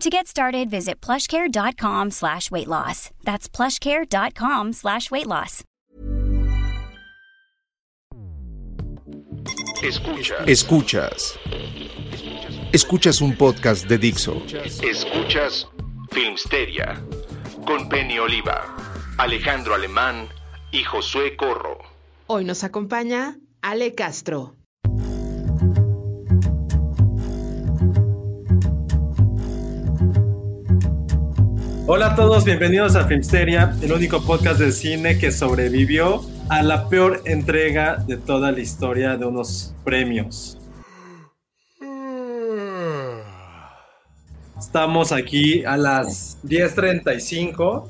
To get started, visit plushcare.com slash weight loss. That's plushcare.com slash weight loss. Escuchas. Escuchas. Escuchas un podcast de Dixo. Escuchas Filmsteria con Penny Oliva, Alejandro Alemán y Josué Corro. Hoy nos acompaña Ale Castro. Hola a todos, bienvenidos a Filmsteria, el único podcast de cine que sobrevivió a la peor entrega de toda la historia de unos premios. Estamos aquí a las 10.35,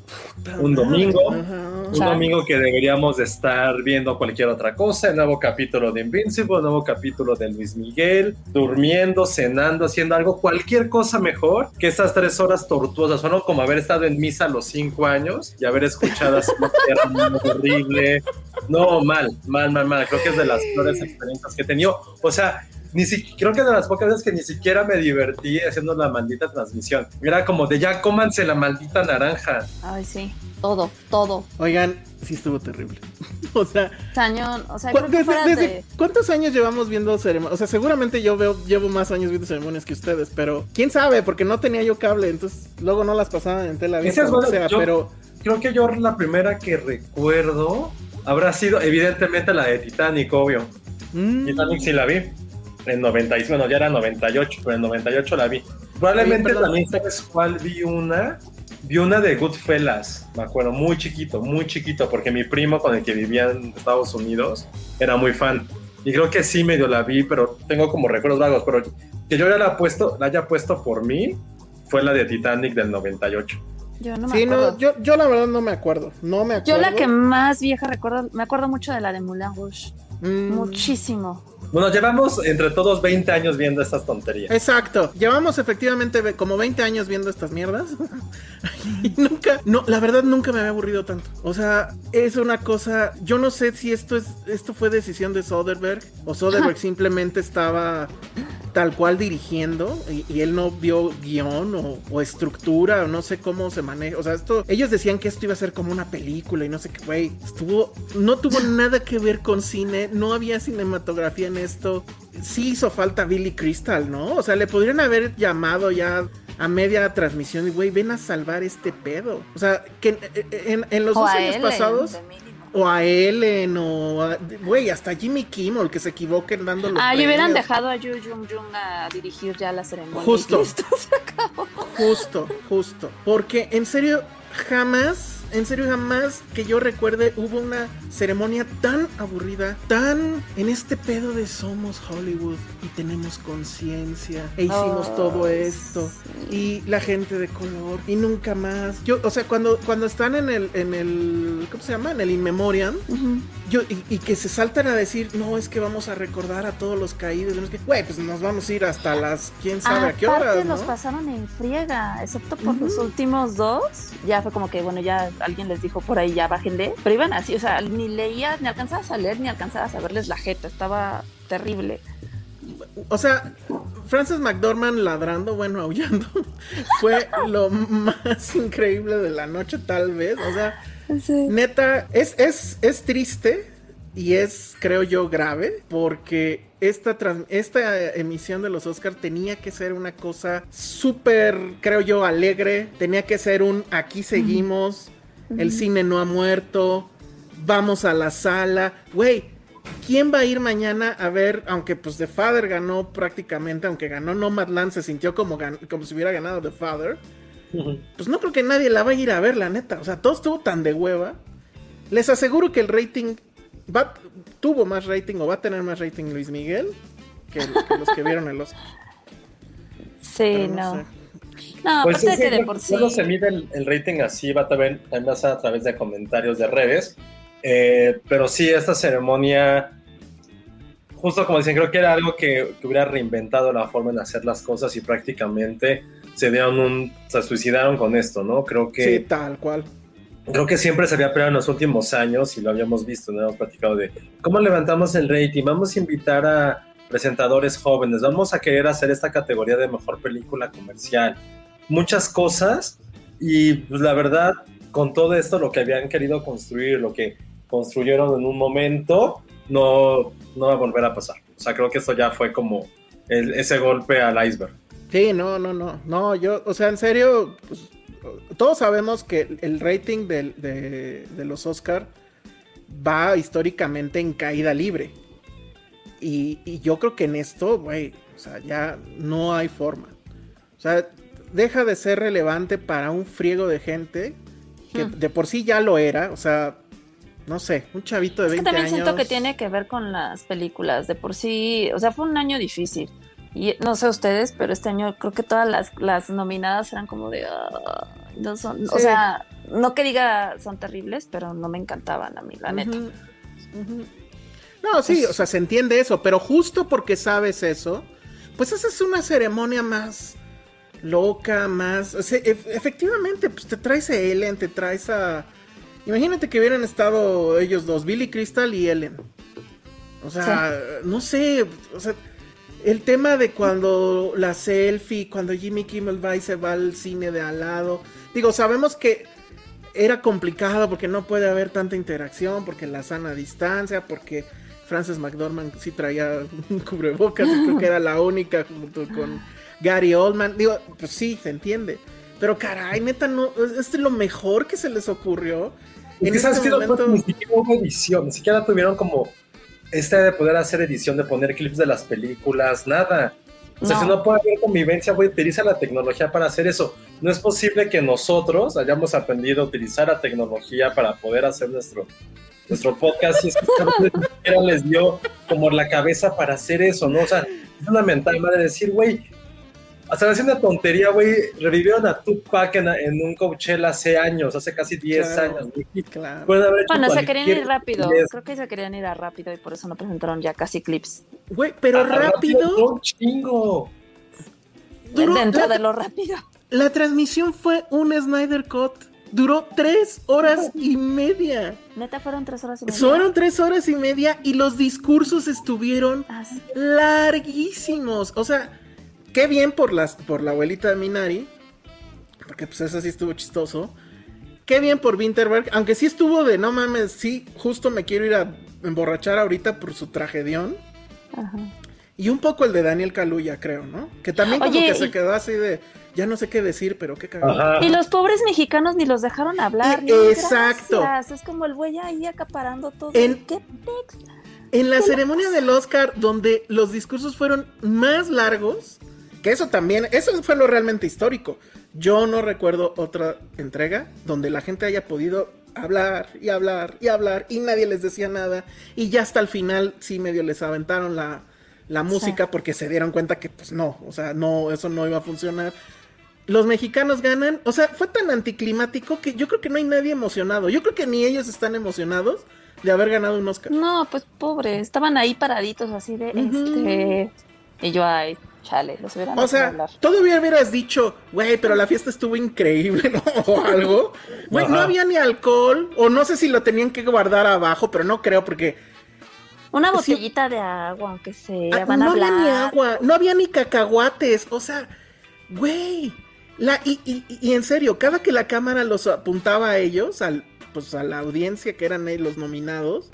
un domingo, un domingo que deberíamos de estar viendo cualquier otra cosa, el nuevo capítulo de Invincible, el nuevo capítulo de Luis Miguel, durmiendo, cenando, haciendo algo, cualquier cosa mejor que esas tres horas tortuosas, fueron como haber estado en misa a los cinco años y haber escuchado así horrible, no, mal, mal, mal, mal, creo que es de las peores experiencias que he tenido, o sea, ni si, creo que de las pocas veces que ni siquiera me divertí haciendo la maldita transmisión. Era como de ya cómanse la maldita naranja. Ay, sí, todo, todo. Oigan, sí estuvo terrible. o sea, Cañón, o sea, ¿cu- creo que desde- fuera desde- de- ¿cuántos años llevamos viendo ceremonias? O sea, seguramente yo veo, llevo más años viendo ceremonias que ustedes, pero quién sabe, porque no tenía yo cable, entonces luego no las pasaban en tela Esa abierta es o que buena, sea, yo- pero Creo que yo la primera que recuerdo habrá sido evidentemente la de Titanic, obvio. mm, Titanic sí la vi. En 96, bueno, ya era 98, pero en 98 la vi. Probablemente Oye, también sabes cuál vi una. Vi una de Goodfellas, me acuerdo, muy chiquito, muy chiquito, porque mi primo con el que vivía en Estados Unidos era muy fan. Y creo que sí medio la vi, pero tengo como recuerdos vagos, pero que yo ya la, puesto, la haya puesto por mí fue la de Titanic del 98. yo no me sí, acuerdo. no, yo, yo la verdad no me acuerdo, no me acuerdo. Yo la que más vieja recuerdo, me acuerdo mucho de la de Moulin Rouge. Mm, Muchísimo. Bueno, llevamos entre todos 20 años viendo estas tonterías. Exacto, llevamos efectivamente como 20 años viendo estas mierdas y nunca, no, la verdad nunca me había aburrido tanto. O sea, es una cosa, yo no sé si esto es, esto fue decisión de Soderbergh o Soderbergh simplemente estaba tal cual dirigiendo y, y él no vio guion o, o estructura o no sé cómo se maneja. O sea, esto, ellos decían que esto iba a ser como una película y no sé qué, güey, estuvo, no tuvo nada que ver con cine, no había cinematografía en esto. Sí hizo falta Billy Crystal, ¿no? O sea, le podrían haber llamado ya a media transmisión y, güey, ven a salvar este pedo. O sea, que en, en- en los O dos años Ellen, pasados... O a Ellen, o güey, hasta Jimmy Kimmel que se equivoquen dando los Ah, y hubieran dejado a Yu Jung Jung a dirigir ya la ceremonia. Justo. y listo, se acabó. Justo, justo. Porque en serio, jamás, en serio, jamás que yo recuerde hubo una ceremonia tan aburrida, tan en este pedo de somos Hollywood y tenemos conciencia e hicimos Oh, todo esto y la gente de color y nunca más. Yo, o sea, cuando, cuando están en el, en el, ¿cómo se llama? En el In Memoriam, yo, y, y que se saltan a decir, no, es que vamos a recordar a todos los caídos. Güey, pues nos vamos a ir hasta las, quién sabe a qué horas, los ¿no? pasaron en friega, excepto por los últimos dos. Ya fue como que, bueno, ya alguien les dijo por ahí, ya bájenle. Pero iban así, o sea, ni leías, ni alcanzabas a leer, ni alcanzabas a verles la jeta. Estaba terrible. O sea, Frances McDormand ladrando, bueno, aullando, fue lo más increíble de la noche, tal vez. O sea, neta, es, es, es triste y es, creo yo, grave, porque esta, trans- esta emisión de los Oscars tenía que ser una cosa súper, creo yo, alegre, tenía que ser un aquí seguimos. El cine no ha muerto, vamos a la sala, güey. ¿Quién va a ir mañana a ver, aunque pues The Father ganó prácticamente, aunque ganó Nomadland, se sintió como, como si hubiera ganado The Father? Pues no creo que nadie la vaya a ir a ver, la neta. O sea, todo estuvo tan de hueva. Les aseguro que el rating va, tuvo más rating o va a tener más rating Luis Miguel que, los que vieron el Oscar. Sí, no. No, pues que de por sí. se mide el, rating así, va también, también a través de comentarios de redes. Eh, pero sí, esta ceremonia, justo como dicen, creo que era algo que, hubiera reinventado la forma de hacer las cosas y prácticamente se dieron un, se suicidaron con esto, ¿no? Creo que... Sí, tal cual. Creo que siempre se había peleado en los últimos años y lo habíamos visto, ¿no? Hemos platicado de cómo levantamos el rating, vamos a invitar a presentadores jóvenes, vamos a querer hacer esta categoría de mejor película comercial, muchas cosas y pues la verdad con todo esto lo que habían querido construir, lo que construyeron en un momento, no, no va a volver a pasar. O sea, creo que esto ya fue como ese golpe al iceberg. Sí, no, no, no, no, yo, o sea, en serio, pues, todos sabemos que el rating de, de los Oscar va históricamente en caída libre. Y, yo creo que en esto, güey, o sea, ya no hay forma. O sea, deja de ser relevante para un friego de gente que hmm. de por sí ya lo era. O sea, no sé, un chavito de es 20 que también siento que tiene que ver con las películas. De por sí, o sea, fue un año difícil. Y no sé ustedes, pero este año creo que todas las, nominadas eran como de. no son, O sea, no que diga son terribles, pero no me encantaban a mí, la neta. No, sí, pues o sea, se entiende eso, pero justo porque sabes eso, pues esa es una ceremonia más loca, más... efectivamente, pues te traes a Ellen, te traes a... Imagínate que hubieran estado ellos dos, Billy Crystal y Ellen. O sea, no sé, o sea, el tema de cuando la selfie, cuando Jimmy Kimmel va y se va al cine de al lado. Digo, sabemos que era complicado porque no puede haber tanta interacción, porque la sana distancia, porque Frances McDormand sí traía un cubrebocas y creo que era la única junto con Gary Oldman. Digo, pues sí, se entiende. Pero caray, neta, no, es lo mejor que se les ocurrió. en este momento... ni siquiera hubo edición, ni siquiera tuvieron como este de poder hacer edición, de poner clips de las películas, nada. O sea, si no puede haber convivencia, voy a utilizar la tecnología para hacer eso. No es posible que nosotros hayamos aprendido a utilizar la tecnología para poder hacer nuestro nuestro podcast y es que les dio como la cabeza para hacer eso, ¿no? O sea, es una mental madre decir, güey, hasta haciendo una tontería, güey, revivieron a Tupac en, en, un Coachella hace años, haze casi 10 años. Claro. Bueno, se querían ir rápido, creo que se querían ir a rápido y por eso no presentaron ya casi clips. Güey, pero rápido. Un chingo. Dentro de lo rápido. La transmisión fue un Snyder Cut duró tres horas y media. Neta, fueron tres horas y media. Fueron tres horas y media y los discursos estuvieron ah, larguísimos. O sea, qué bien por, las, por la abuelita de Minari, porque pues eso sí estuvo chistoso. Qué bien por Winterberg, aunque sí estuvo de no mames, sí, justo me quiero ir a emborrachar ahorita por su tragedión. Ajá. Y un poco el de Daniel Kaluuya, creo, ¿no? Que también como que se quedó así de ya no sé qué decir, pero qué cagado. Y los pobres mexicanos ni los dejaron hablar. exacto. Es como el güey ahí acaparando todo. En, en la ceremonia del Oscar, donde los discursos fueron más largos, que eso también, eso fue lo realmente histórico. Yo no recuerdo otra entrega donde la gente haya podido hablar y hablar y hablar y nadie les decía nada y ya hasta el final sí medio les aventaron la, la música porque se dieron cuenta que pues no, o sea, no, eso no iba a funcionar los mexicanos ganan. O sea, fue tan anticlimático que yo creo que no hay nadie emocionado. Yo creo que ni ellos están emocionados de haber ganado un Oscar. No, pues pobre, estaban ahí paraditos así de este. Y yo, ay, chale, los hubieran O sea, todavía hubieras dicho, güey, pero la fiesta estuvo increíble, ¿no? O algo. Güey, no había ni alcohol, o no sé si lo tenían que guardar abajo, pero no creo porque. Una botellita de agua, aunque sea, ah, van a hablar. No había ni agua, no había ni cacahuates, o sea, güey. La, y, y, en serio, cada que la cámara los apuntaba a ellos, al, pues a la audiencia que eran los nominados,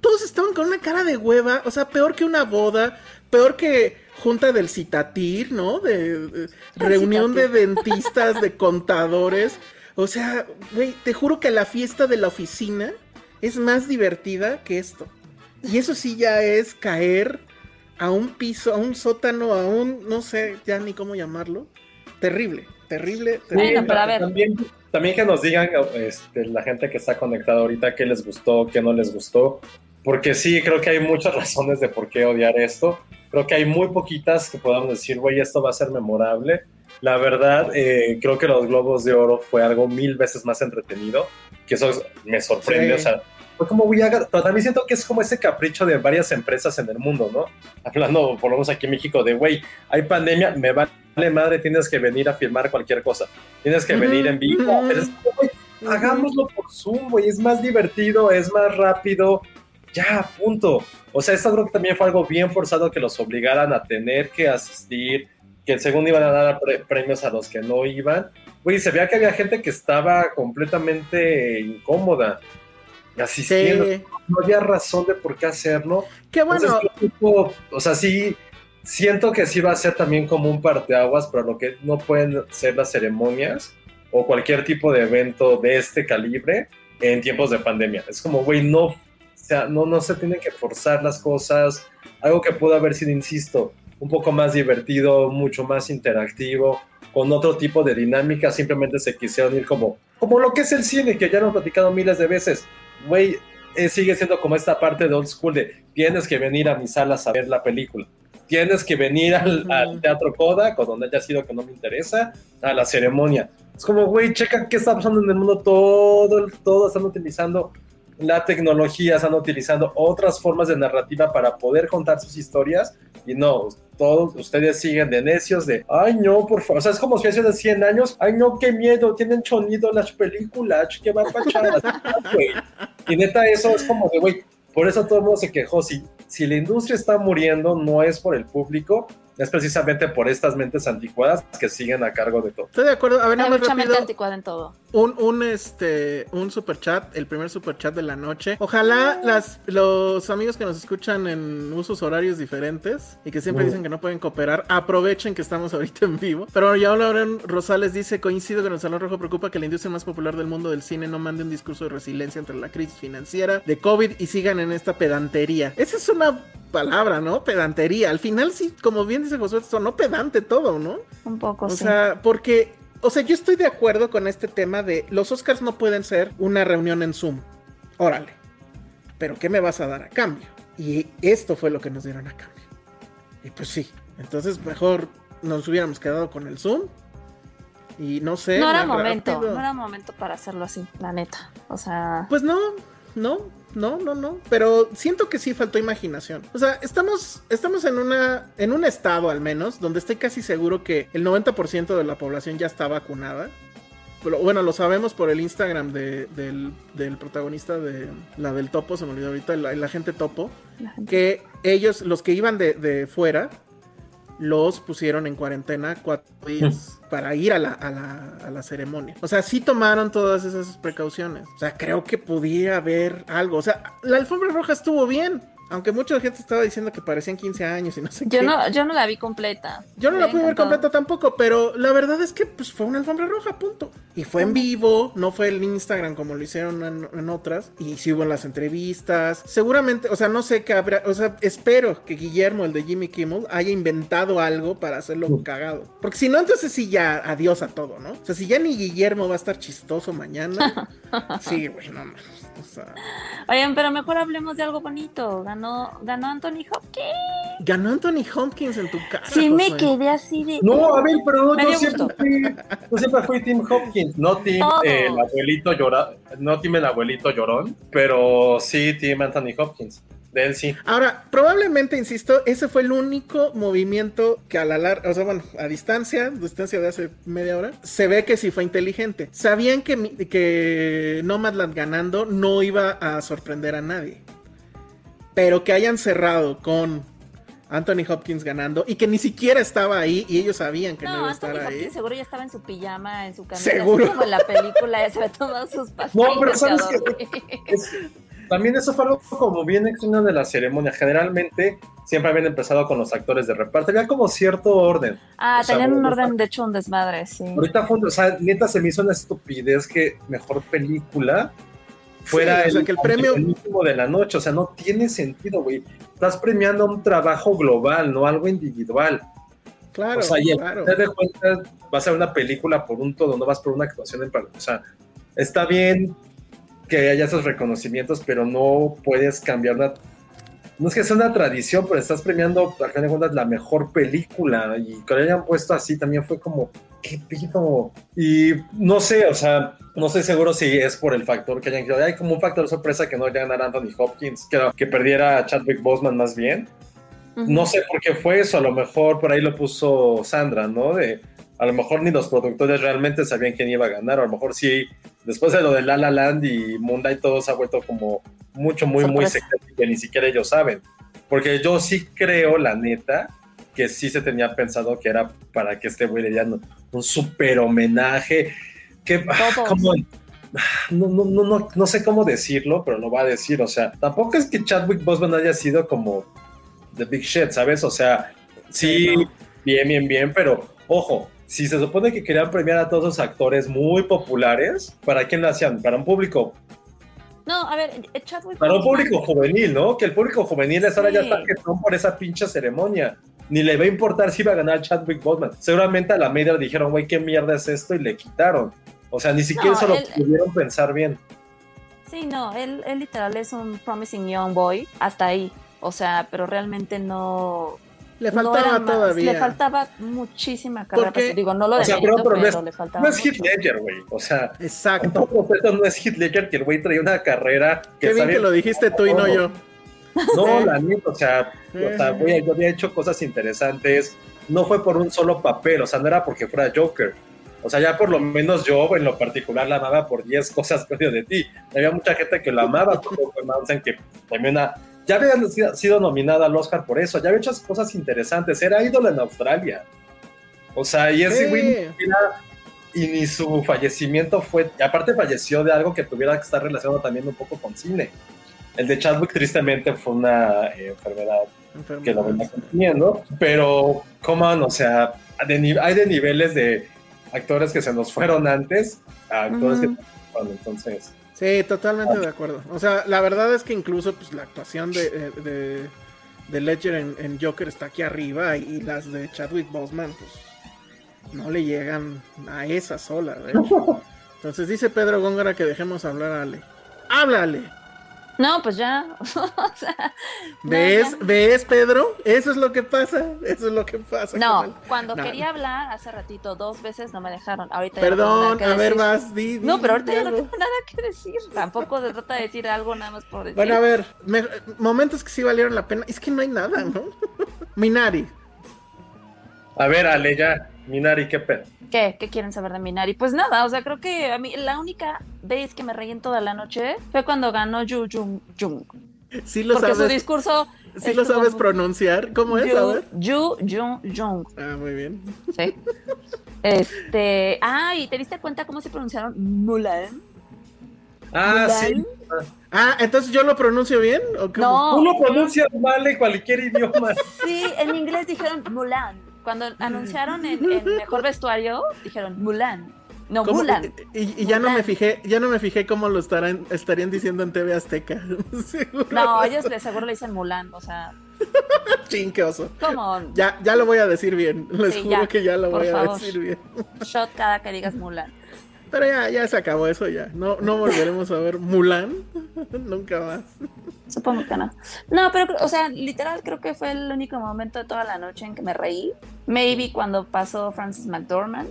todos estaban con una cara de hueva, o sea, peor que una boda, peor que junta del citatir, ¿no? De, reunión de dentistas, de contadores. O sea, güey, te juro que la fiesta de la oficina es más divertida que esto. Y eso sí ya es caer a un piso, a un sótano, a un, no sé ya ni cómo llamarlo. Terrible, terrible, terrible. Bueno, pero a ver. También, también que nos digan este, la gente que está conectada ahorita qué les gustó, qué no les gustó. Porque sí, creo que hay muchas razones de por qué odiar esto. Creo que hay muy poquitas que podamos decir, güey, esto va a ser memorable. La verdad, eh, creo que los Globos de Oro fue algo mil veces más entretenido, que eso es- me sorprende. Sí. O sea, fue como voy a... Pero también siento que es como ese capricho de varias empresas en el mundo, ¿no? Hablando, por lo menos aquí en México, de, güey, hay pandemia, me vale madre, tienes que venir a filmar cualquier cosa. Tienes que venir en vivo. es como, güey, hagámoslo por Zoom, güey, es más divertido, es más rápido. Ya, punto. O sea, esto creo que también fue algo bien forzado que los obligaran a tener que asistir, que según iban a dar pre- premios a los que no iban. Güey, se veía que había gente que estaba completamente incómoda asistiendo. Sí. No había razón de por qué hacerlo. Qué bueno. Entonces, tipo, o sea, sí, siento que sí va a ser también como un parteaguas, pero lo que no pueden ser las ceremonias o cualquier tipo de evento de este calibre en tiempos de pandemia. Es como, güey, no, o sea, no, no se tienen que forzar las cosas. Algo que pudo haber sido, insisto, un poco más divertido, mucho más interactivo, con otro tipo de dinámica, simplemente se quisieron ir como, como lo que es el cine, que ya lo hemos platicado miles de veces. Güey, eh, sigue siendo como esta parte de old school de tienes que venir a mis salas a ver la película. Tienes que venir al, Ujú. al teatro Kodak o donde haya sido que no me interesa, a la ceremonia. Es como, güey, checa qué está pasando en el mundo. Todo, todo están utilizando la tecnología, están utilizando otras formas de narrativa para poder contar sus historias. Y no, todos ustedes siguen de necios de, ay no, por favor. O sea, es como si hace de 100 años, ay no, qué miedo, tienen chonido las películas, qué va a güey. Y neta, eso es como de, güey, por eso todo el mundo se quejó. Si, si la industria está muriendo, no es por el público, es precisamente por estas mentes anticuadas que siguen a cargo de todo. Estoy de acuerdo. A ver, Hay mucha mente rápido. anticuada en todo. Un, un, este, un super chat, el primer super chat de la noche. Ojalá las, los amigos que nos escuchan en usos horarios diferentes y que siempre dicen que no pueden cooperar, aprovechen que estamos ahorita en vivo. Pero bueno, ya Lauren Rosales dice, coincido con el Salón Rojo, preocupa que la industria más popular del mundo del cine no mande un discurso de resiliencia entre la crisis financiera de COVID y sigan en esta pedantería. Esa es una palabra, ¿no? Pedantería. Al final sí, como bien dice Josué, sonó pedante todo, ¿no? Un poco, O sí. sea, porque, o sea, yo estoy de acuerdo con este tema de los Oscars no pueden ser una reunión en Zoom. Órale. Pero ¿qué me vas a dar a cambio? Y esto fue lo que nos dieron a cambio. Y pues sí. Entonces mejor nos hubiéramos quedado con el Zoom. Y no sé. no era momento, rápido. no era momento para hacerlo así, la neta. O sea, Pues no, no, no, no, no. Pero siento que sí faltó imaginación. O sea, estamos, estamos en una, en un estado al menos, donde estoy casi seguro que el 90% de la población ya está vacunada. Pero, bueno, lo sabemos por el Instagram de- del, del protagonista de la del topo, se me olvidó ahorita, el, el agente topo, la gente- que ellos, los que iban de, de fuera, los pusieron en cuarentena cuatro días para ir a la, a, la, a la ceremonia. O sea, sí tomaron todas esas precauciones. O sea, creo que podía haber algo. O sea, la alfombra roja estuvo bien. Aunque mucha gente estaba diciendo que parecían 15 años y no sé yo qué. no, yo no la vi completa. Yo no la pude ver completa tampoco, pero la verdad es que pues fue una alfombra roja, punto. Y fue en vivo, no fue el Instagram como lo hicieron en, en otras. Y sí hubo en las entrevistas. Seguramente, o sea, no sé qué habrá, o sea, espero que Guillermo, el de Jimmy Kimmel, haya inventado algo para hacerlo cagado. Porque si no, entonces sí ya adiós a todo, ¿no? O sea, si ya ni Guillermo va a estar chistoso mañana. sí, güey, no mames. O sea, Oigan, pero mejor hablemos de algo bonito. Ganó, ganó Anthony Hopkins. ganó Anthony Hopkins en tu cara. Sí, me quedé así de. No, a ver, pero Me yo siempre, fui, yo siempre fui Tim Hopkins, no Tim Todos. eh, el abuelito llora, no Tim el abuelito llorón, pero sí Tim Anthony Hopkins. De él sí. Ahora, probablemente, insisto, ese fue el único movimiento que a la larga, o sea, bueno, a distancia, distancia de hace media hora, se ve que sí fue inteligente. Sabían que, que Nomadland ganando no iba a sorprender a nadie. Pero que hayan cerrado con Anthony Hopkins ganando y que ni siquiera estaba ahí y ellos sabían que no, No, iba a Anthony estar ahí. Hopkins seguro ya estaba en su pijama, en su camisa. Seguro. así Como en la película, ya se había tomado sus pastillas. No, pero ¿sabes. Es- también eso fue algo como bien extraño de la ceremonia. Generalmente siempre habían empezado con los actores de reparto. Había como cierto orden. Ah, O sea, tenían un orden, de hecho, un desmadre, sí. Ahorita o sea, neta se me hizo una estupidez que mejor película fuera Sí, o sea, que el premio- de la noche. O sea, no tiene sentido, güey. Estás premiando un trabajo global, no algo individual. Claro, o sea, y claro. te de cuenta, vas a ver una película por un todo, no vas por una actuación en par- O sea, está bien que haya esos reconocimientos, pero no puedes cambiar una. No es que sea una tradición, pero estás premiando, al final de cuentas, la mejor película. Y que lo hayan puesto así también fue como, ¿qué pido? Y no sé, o sea, no estoy seguro si es por el factor que hayan querido. Hay como un factor sorpresa que no ganara Anthony Hopkins, que, que perdiera a Chadwick Boseman más bien. Ujú. No sé por qué fue eso, a lo mejor por ahí lo puso Sandra, ¿no? De, a lo mejor ni los productores realmente sabían quién iba a ganar, o a lo mejor sí, después de lo de La La Land y Moonlight todo se ha vuelto como mucho, muy, muy secreto que ni siquiera ellos saben. Porque yo sí creo, la neta, que sí se tenía pensado que era para que este güey le dieran un súper homenaje, que ah, como no, no, no, no, no sé cómo decirlo, pero lo va a decir. O sea, tampoco es que Chadwick Boseman haya sido como the big shit, ¿sabes? O sea, sí, Sí, no. bien, bien, bien, pero ojo, si se supone que querían premiar a todos los actores muy populares, ¿para quién lo hacían? Para un público, No, a ver, Chadwick para un Boseman- público juvenil, ¿no? Que el público juvenil es ahora ya está que son por esa pinche ceremonia. Ni le va a importar si va a ganar Chadwick Boseman. Seguramente a la media le dijeron, güey, ¿qué mierda es esto? Y le quitaron. O sea, ni siquiera No, eso lo él- pudieron pensar bien. Sí, no, él, él literal es un promising young boy, hasta ahí. O sea, pero realmente no. Le faltaba todavía. Le faltaba muchísima carrera. Porque- para- digo, no lo O sea, demerito, pero, pero no es, le faltaba. no es Heath. Ledger, güey. O sea, Exacto. no es Heath Ledger que el güey traía una carrera que Qué bien que lo dijiste tú y no yo. No, la neta, o sea, o sea, güey, yo había hecho cosas interesantes. No fue por un solo papel, o sea, no era porque fuera Joker. O sea, ya por lo menos yo en lo particular la amaba por 10 cosas medio de ti. Había mucha gente que lo amaba por Mountain, que también una, ya había sido- nominada al Oscar por eso, ya había hecho cosas interesantes, era ídolo en Australia. O sea, y ese güey y ni su fallecimiento fue, y aparte falleció de algo que tuviera que estar relacionado también un poco con cine. El de Chadwick tristemente fue una eh, enfermedad que lo venía consumiendo, pero como, o sea, de hay de niveles de actores que se nos fueron antes a actores Ujú. que bueno, entonces Sí, totalmente de acuerdo. O sea, la verdad es que incluso pues, la actuación de, eh, de, de Ledger en, en Joker está aquí arriba y las de Chadwick Boseman pues no le llegan a esa sola. de hecho. Entonces dice Pedro Góngora que dejemos hablar a Ale. ¡Háblale! No, pues ya. o sea, no, ¿Ves? ya. ¿Ves, Pedro? Eso es lo que pasa. Eso es lo que pasa. No, cuando No. quería hablar hace ratito dos veces no me dejaron. Ahorita ya no tengo Perdón, nada que a ver, vas, di, di, No, pero ahorita ya no tengo nada que decir. Tampoco se trata de decir algo nada más por decir. Bueno, a ver, me- momentos que sí valieron la pena. Es que no hay nada, ¿no? Minari. a ver Ale ya Minari qué pedo ¿Qué? ¿Qué quieren saber de Minari? Pues nada, o sea, creo que a mí la única vez que me reí en toda la noche fue cuando ganó Yu Jung Jung. Sí lo Porque su discurso. Sí lo sabes pronunciar. ¿Cómo es? A Yu, ver. Yu Jung Jung. Ah, muy bien. Sí. Este. Ah, ¿y te diste cuenta cómo se pronunciaron Mulan? ah sí. Ah, entonces yo lo pronuncio bien o cómo? No. tú lo pronuncias mal en cualquier idioma Sí, en inglés dijeron Mulan. Cuando anunciaron en, en mejor vestuario, dijeron Mulan. No, ¿Cómo? Mulan. Y, y ya no me fijé, ya no me fijé cómo lo estarán, estarían diciendo en TV Azteca. No, ellos de seguro le dicen Mulan. O sea, Chin, qué oso. ¿cómo? Ya, ya lo voy a decir bien. Les Sí, juro ya, que ya lo por voy a decir bien. Shot cada que digas Mulan. Pero ya, ya se acabó eso ya. No, no volveremos a ver Mulan. Nunca más. Supongo que no. No, pero, o sea, literal creo que fue el único momento de toda la noche en que me reí. Maybe cuando pasó Francis McDormand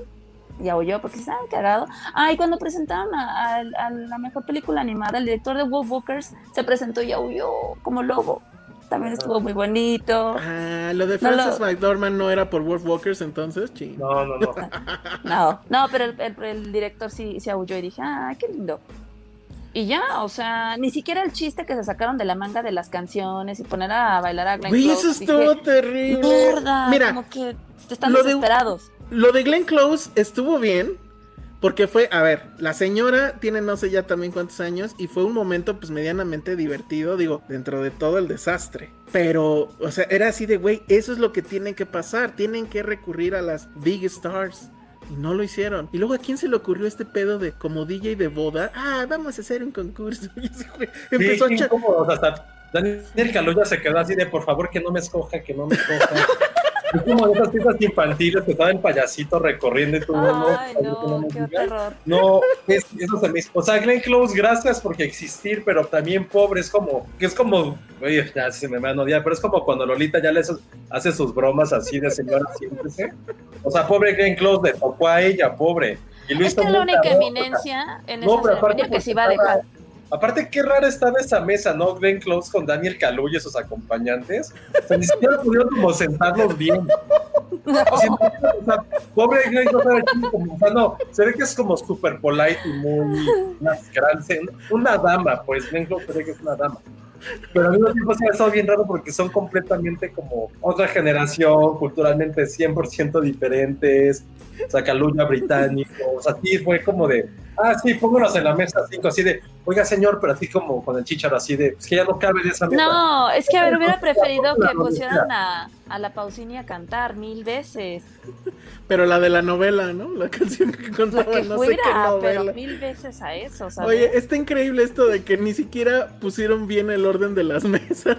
y aulló porque se estaban cagado. Ah, y cuando presentaron a, la mejor película animada, el director de Wolf Walkers se presentó y aulló como lobo. También estuvo muy bonito. Ah, lo de No lo- Francis McDormand no era por Wolf Walkers entonces, no no no No, no, pero el, el- el director sí se aulló y dije, ah, qué lindo. Y ya, o sea, ni siquiera el chiste que se sacaron de la manga de las canciones y poner a bailar a Glenn Güey, Close, eso dije, estuvo terrible. Mierda, Mira, como que están lo de- desesperados. Lo de Glenn Close estuvo bien, Porque fue, a ver, la señora tiene no sé ya también cuántos años y fue un momento pues medianamente divertido, digo, dentro de todo el desastre. Pero, o sea, era así de, güey, eso es lo que tiene que pasar, tienen que recurrir a las big stars. Y no lo hicieron. Y luego a quién se le ocurrió este pedo de como DJ de boda. Ah, vamos a hacer un concurso. Y ese güey empezó Sí, a echar- Daniel Kaluuya se quedó así de por favor que no me escoja, que no me escoja. es como de esas fiestas infantiles que estaba el payasito recorriendo y todo. Ay, no, me qué terror. No, es, eso se me hizo. O sea, Glenn Close, gracias porque existir, pero también pobre, es como, que es como, oye, ya se me van a odiar, pero es como cuando Lolita ya le hace, sus bromas así de señora, siéntese. O sea, pobre Glenn Close, le tocó a ella, pobre. Y Es que muy la única eminencia en No, esa ceremonia que se iba a dejar. Aparte, qué rara estaba esa mesa, ¿no? Glenn Close con Daniel Kaluuya y sus acompañantes. O sea, ni siquiera pudieron como sentarlos bien. O sea, pobre Glenn Close como, o sea, no, se ve que es como super polite y muy Una dama, pues Glenn Close se ve que es una dama. Pero al mismo tiempo se ha estado bien raro porque son completamente como otra generación, culturalmente 100% diferentes. O sea, Kaluuya británico. O sea, sí fue como de, ah, sí, pónganos en la mesa cinco, así de, oiga, señor, pero así como con el chicharo, así de, es que ya no cabe en esa mesa. No, es que a ver, hubiera preferido que La pusieran a, a la Pausini a cantar mil veces. Pero la de la novela, ¿no? La canción que Lo contaba que no sé qué fuera, pero novela. mil veces a eso, ¿sabes? Oye, está increíble esto de que ni siquiera pusieron bien el orden de las mesas.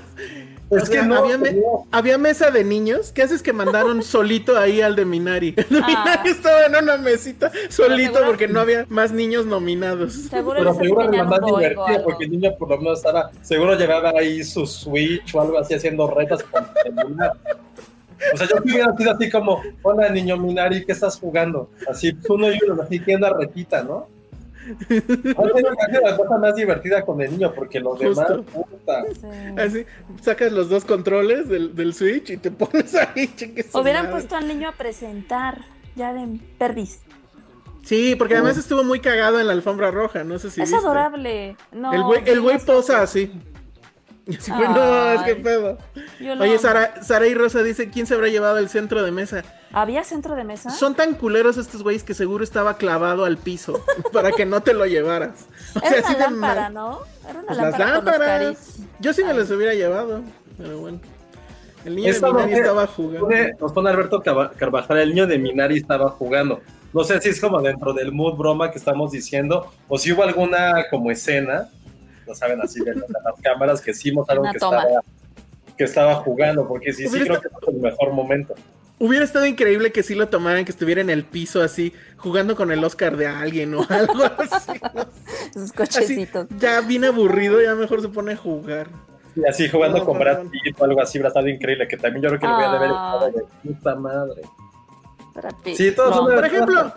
Es O sea, que no, había, me- no. había mesa de niños. ¿Qué haces que mandaron solito ahí al de Minari? El de Ah. Minari estaba en una mesita solito porque no había más niños nominados. Seguro Pero seguro era enseñaron más algo. porque el niño por lo menos estaba, seguro llevaba ahí su Switch o algo así haciendo retas con el celular. O sea, yo hubiera sido así como, hola niño Minari, ¿qué estás jugando? Así, pues, uno y uno, así que una retita, ¿no? Casi la cosa más divertida con el niño, porque los demás, Justo. puta. Sí. Así, sacas los dos controles del, del Switch y te pones ahí, Hubieran madre. puesto al niño a presentar, ya de perdiz. Sí, porque además estuvo muy cagado en la alfombra roja, no sé si es viste. adorable. No, El güey, el güey posa así. Y así, güey, no, es que pedo. Oye. Sara, Sara y Rosa dice, ¿quién se habrá llevado el centro de mesa? ¿Había centro de mesa? Son tan culeros estos güeyes que seguro estaba clavado al piso para que no te lo llevaras. O Era sea, una así de lámpara, mal. ¿no? Era una Pues las lámpara los lámparas. Yo sí me Ay. las hubiera llevado, pero bueno. El niño de Minari estaba jugando. Nos pone Alberto Carvajal, el niño de Minari estaba jugando. No sé si es como dentro del mood broma que estamos diciendo, o si hubo alguna como escena, no saben, así de, de las cámaras que sí mostraron Una que toma. estaba, que estaba jugando, porque sí, sí creo que fue el mejor momento. Hubiera estado increíble que sí lo tomaran, que estuviera en el piso así, jugando con el Oscar de alguien o algo así. ¿no? Sus Así, cochecitos. ya bien aburrido, ya mejor se pone a jugar. Y así jugando No, con Brad. Pitt o algo así, estado increíble, que también yo creo que lo voy a de ver Ah. de puta madre. Brad Pitt. Sí, todos No. son de- Por ejemplo,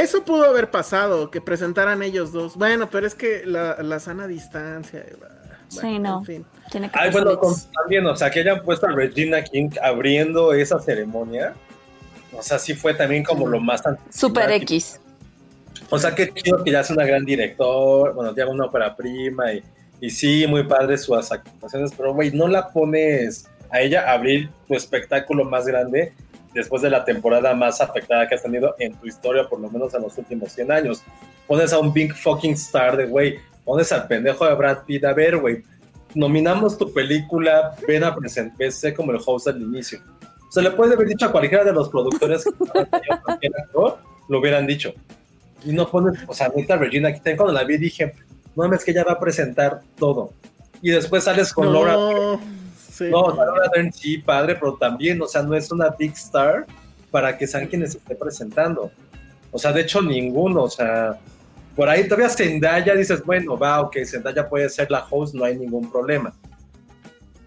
Eso pudo haber pasado, que presentaran ellos dos. Bueno, pero es que la, la sana distancia. Bueno, Sí, no. En fin. Tiene que Ay, ser bueno, con- también, o sea, que hayan puesto a Regina King abriendo esa ceremonia. O sea, sí fue también como lo más Super. X. O sea, qué chido que ya es una gran director, bueno, ya una ópera prima y, y sí, muy padre sus actuaciones, pero güey, no la pones a ella a abrir tu espectáculo más grande después de la temporada más afectada que has tenido en tu historia, por lo menos en los últimos 100 años. Pones a un big fucking star de, güey, pones al pendejo de Brad Pitt, a ver, güey, nominamos tu película, ven a presentar, sé como el host al inicio. Se le puede haber dicho a cualquiera de los productores que cualquier actor, lo hubieran dicho. Y no pones, o sea, neta Regina, aquí cuando la vi dije, no mames que ella va a presentar todo. Y después sales con Laura. No, sí. No, o sea, sí, padre, pero también, o sea, no es una big star para que sean quienes esté presentando. O sea, de hecho, ninguno, o sea, por ahí todavía Zendaya dices, bueno, va, ok, Zendaya puede ser la host, no hay ningún problema.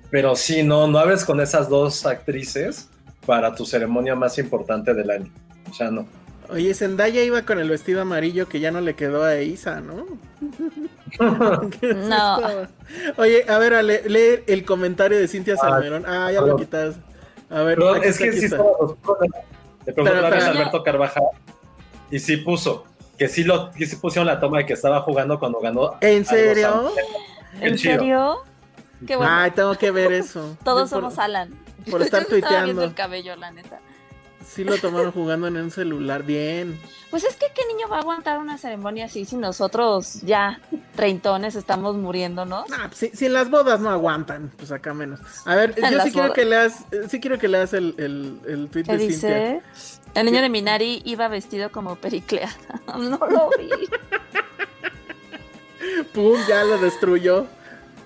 Pero sí, no, no hables con esas dos actrices para tu ceremonia más importante del año. O sea, no. Oye, Zendaya iba con el vestido amarillo que ya no le quedó a Isa, ¿no? ¿Qué es No. Oye, a ver, Ale, lee el comentario de Cintia Salmerón. Ah, ya lo quitas. A ver, es que sí estaba los- Le vez a Alberto Carvajal y sí puso que sí lo que sí pusieron la toma de que estaba jugando cuando ganó. ¿En serio? Qué ¿En chido. serio? Qué bueno. Ay, tengo que ver eso. Todos Yo por- somos Alan. por estar Yo me estaba viendo tuiteando. el cabello, la neta. Sí lo tomaron jugando en un celular. Bien. Pues es que qué niño va a aguantar una ceremonia así si nosotros ya treintones estamos muriéndonos. Ah, si, si en las bodas no aguantan, pues acá menos. A ver, En yo sí quiero que leas, eh, sí quiero que leas el, el, el tweet ¿Qué de Cintia. dice? El niño de Minari iba vestido como Periclea. no lo vi. Pum, ya lo destruyó.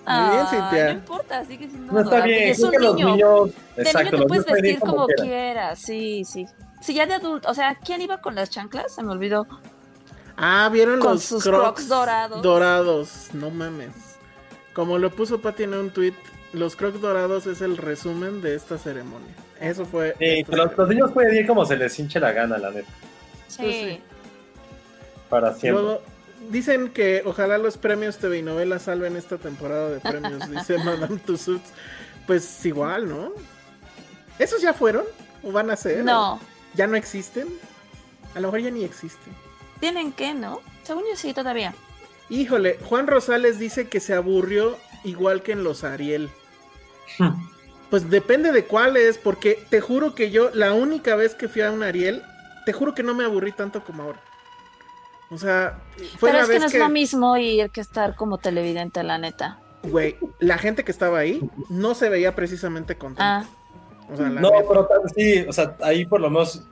Muy bien, Ah, Cintia. No importa, sigue siendo No está bien, Es un que los niño. niños. De Exacto, niño te los puedes vestir como, quieran. quieras, sí, sí. Sí, ya de adulto, o sea, ¿quién iba con las chanclas? Se me olvidó. Ah, ¿vieron Con los sus crocs, Crocs dorados. Dorados, no mames. Como lo puso Pati en un tweet, los crocs dorados es el resumen de esta ceremonia. Eso fue. Sí, los, los niños pueden ir como se les hinche la gana, la neta. Sí. Pues sí. Para siempre. Luego, dicen que ojalá los premios TV y novelas salven esta temporada de premios, dice Madame Tussauds. Pues igual, ¿no? ¿Esos ya fueron? ¿O van a ser? No, ¿Ya no existen? A lo mejor ya ni existen. tienen que, ¿no? Según yo sí, todavía. Híjole, Juan Rosales dice que se aburrió igual que en los Ariel. Pues depende de cuál es, porque te juro que yo, la única vez que fui a un Ariel, te juro que no me aburrí tanto como ahora. O sea, fue Pero es que no es que, lo mismo ir que estar como televidente, la neta. güey, la gente que estaba ahí no se veía precisamente contenta. Ah, O sea, la No, neta. pero tal- sí, o sea, ahí por lo menos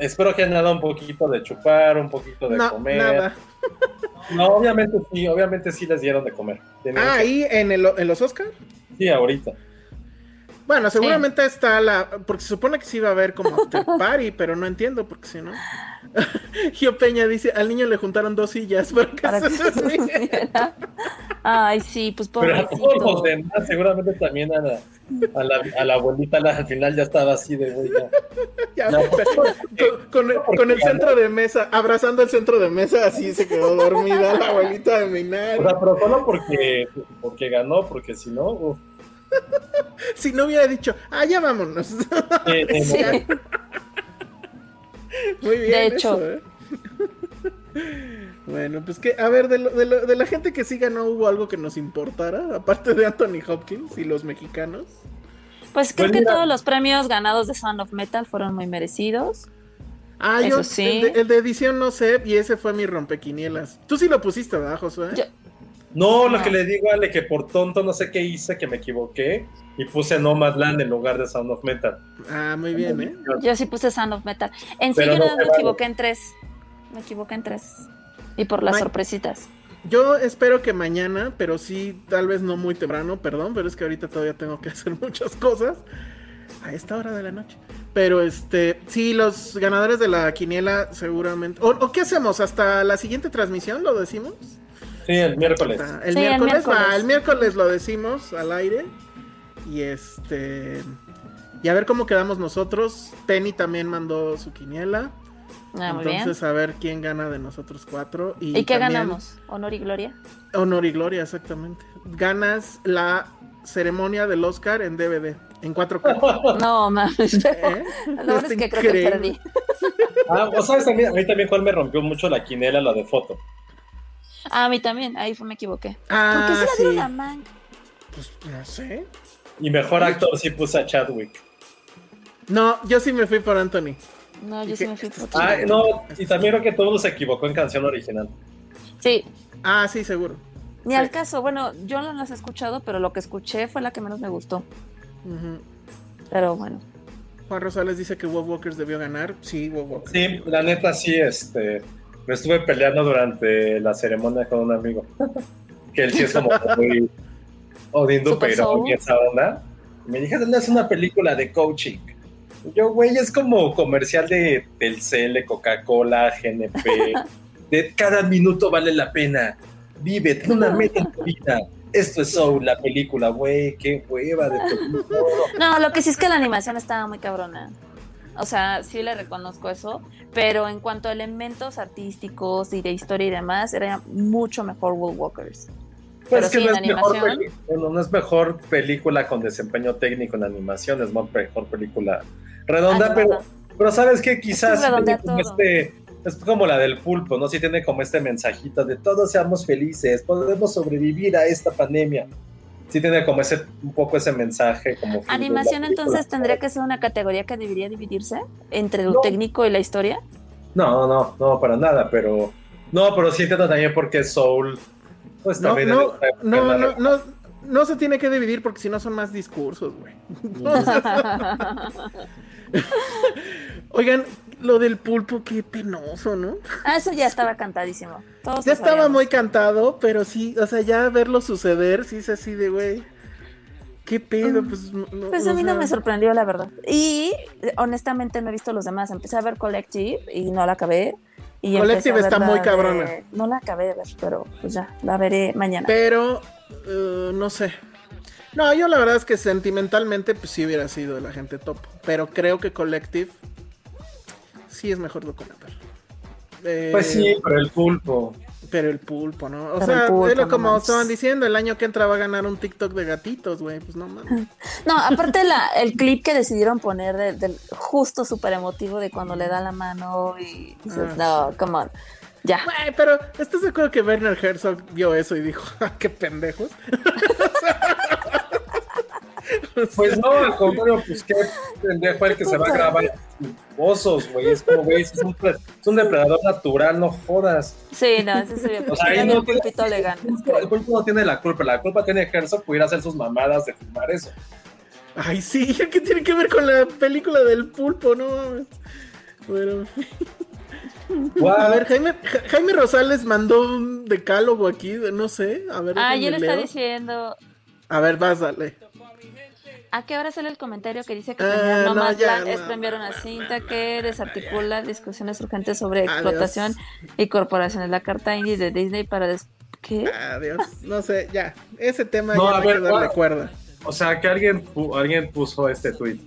espero que hayan dado un poquito de chupar, un poquito de No, comer. nada. No, obviamente sí, obviamente sí les dieron de comer. Tenían Ah, que- ahí en, el- en los Oscars. Sí, ahorita. Bueno, seguramente está la. Porque se supone que sí iba a haber como after party, pero no entiendo porque si no. Gio Peña dice: al niño le juntaron dos sillas para que para que se subiera". Ay, sí, pues Pero a todos los demás, seguramente también a la, a la, a la abuelita la- al final ya estaba así de güey. ya. Ya, No. con, con el, con el centro de mesa, abrazando el centro de mesa, así se quedó dormida la abuelita de Minari. O sea, pero solo porque, porque ganó, porque si no, uf, Si no hubiera dicho, ah, ya vámonos. Sí. no. Muy bien. De hecho. eso, ¿eh? Bueno, pues que, a ver, de, lo- de, lo- de la gente que sí ganó, ¿hubo algo que nos importara? Aparte de Anthony Hopkins y los mexicanos. Pues creo Pues que mira. todos los premios ganados de Sound of Metal fueron muy merecidos. Ah, Eso yo, sí. el, de, el de edición no sé, y ese fue mi rompequinielas. Tú sí lo pusiste, ¿verdad, Josué? Yo- No, lo No. que le digo a Ale que por tonto no sé qué hice, que me equivoqué y puse Nomadland en lugar de Sound of Metal. Ah, muy bien, ¿eh? Yo sí puse Sound of Metal. En sí, Pero yo no me vale. equivoqué en tres. Me equivoqué en tres. Y por las Ma- sorpresitas. Yo espero que mañana, pero sí, tal vez no muy temprano, perdón, pero es que ahorita todavía tengo que hacer muchas cosas a esta hora de la noche. Pero este, sí, los ganadores de la quiniela seguramente. ¿O, o qué hacemos? ¿Hasta la siguiente transmisión lo decimos? Sí, el miércoles. El Sí, el miércoles va, miércoles. el miércoles lo decimos al aire. Y este. Y a ver cómo quedamos nosotros. Penny también mandó su quiniela. Ah. Entonces, a ver quién gana de nosotros cuatro. Y, ¿Y qué también- ganamos? ¿Honor y gloria? Honor y gloria, exactamente. Ganas la ceremonia del Oscar en DVD, en 4K. No, mames. ¿Eh? Está es que creo que increíble. perdí. Ah, o sabes también, a mí también cuál me rompió mucho la quinela, la de foto. Ah, a mí también. Ahí fue, me equivoqué. ¿Por qué Ah, se la sí. dieron a Mank? Pues no sé. Y mejor actor sí puse a Chadwick. No, yo sí me fui por Anthony. No, yo ¿Y sí me fui por Ah, no, y también creo que todo mundo se equivocó en canción original. Sí, Ah, sí, seguro. ni Sí. al caso. Bueno, yo no las he escuchado, pero lo que escuché fue la que menos me gustó. Ujú. Pero bueno. Juan Rosales dice que Bob Walkers debió ganar. Sí, Bob Walkers. Sí, la neta sí, este, me estuve peleando durante la ceremonia con un amigo. que él sí es como muy Odindo pero y esa onda. Y me dije, no es una película de coaching. Y yo, güey, es como comercial de Telcel, de Coca-Cola, GNP. de cada minuto vale la pena. Vive, ten una meta en tu vida. Esto es Soul, la película, güey, qué hueva de película. No, lo que sí es que la animación estaba muy cabrona. O sea, sí le reconozco eso, pero en cuanto a elementos artísticos y de historia y demás, era mucho mejor World Walkers. Pues Pero es que sí, no, es mejor animación. bueno, no es mejor película con desempeño técnico en animación, es mejor película redonda, Ah, pero, pero sabes que quizás tiene como este, es como la del pulpo, ¿no? Sí tiene como este mensajito de todos seamos felices, podemos sobrevivir a esta pandemia. Sí tiene como ese, un poco ese mensaje como... Animación entonces tendría que ser una categoría que debería dividirse entre lo No. técnico y la historia. No, no, no, para nada, pero... No, pero sí entiendo también porque Soul... Pues No, también no, no, no, no, no se tiene que dividir porque si no son más discursos, güey. Oigan, lo del pulpo, qué penoso, ¿no? Ah, eso ya estaba cantadísimo. Todos Ya estaba sabíamos. muy cantado, pero sí, o sea, ya verlo suceder, sí es así de, güey. ¿Qué pedo? Pues, no, no, Pues a mí no me sorprendió, la verdad. Y honestamente no he visto los demás. Empecé a ver Collective y no la acabé. Y Collective está la muy de- cabrona. No la acabé de ver, pero pues ya, la veré mañana. Pero, eh, no sé. No, yo la verdad es que sentimentalmente, pues sí hubiera sido el agente top. Pero creo que Collective sí es mejor documental. Eh, Pues sí, pero el pulpo. Pero el pulpo, ¿no? O Pero sea, pulpo, es lo como estaban diciendo, el año que entra va a ganar un TikTok de gatitos, güey. Pues no mames. No, aparte la, el clip que decidieron poner de- del justo súper emotivo de cuando le da la mano y dices, Ah, no, come on. Ya. Güey, pero ¿estás de acuerdo que Werner Herzog vio eso y dijo, "Ah, qué pendejos? Pues no, al contrario, pues qué pendejo el que se va a grabar osos, güey. Es como, güey, es un, pre- es un depredador natural, no jodas. Sí, no, ese se O sea, ahí el tiene- pulpito le gana. El pulpo, no tiene la culpa, la culpa tiene Herzog por ir a hacer sus mamadas de filmar eso. Ay, sí, ¿qué tiene que ver con la película del pulpo? No. Bueno, a ver, Jaime, Ja- Jaime Rosales mandó un decálogo aquí, no sé, a ver. Ah, yo le está diciendo, A ver, vas, dale. ¿A qué hora sale el comentario que dice que premiar no, ya, es premiar una cinta que desarticula discusiones urgentes sobre Adiós. explotación y corporaciones? La carta indie de Disney para... des- ¿Qué? Adiós. No sé, ya. Ese tema No, ya a ver, darle cuerda. O sea, que alguien, pu- alguien puso este tweet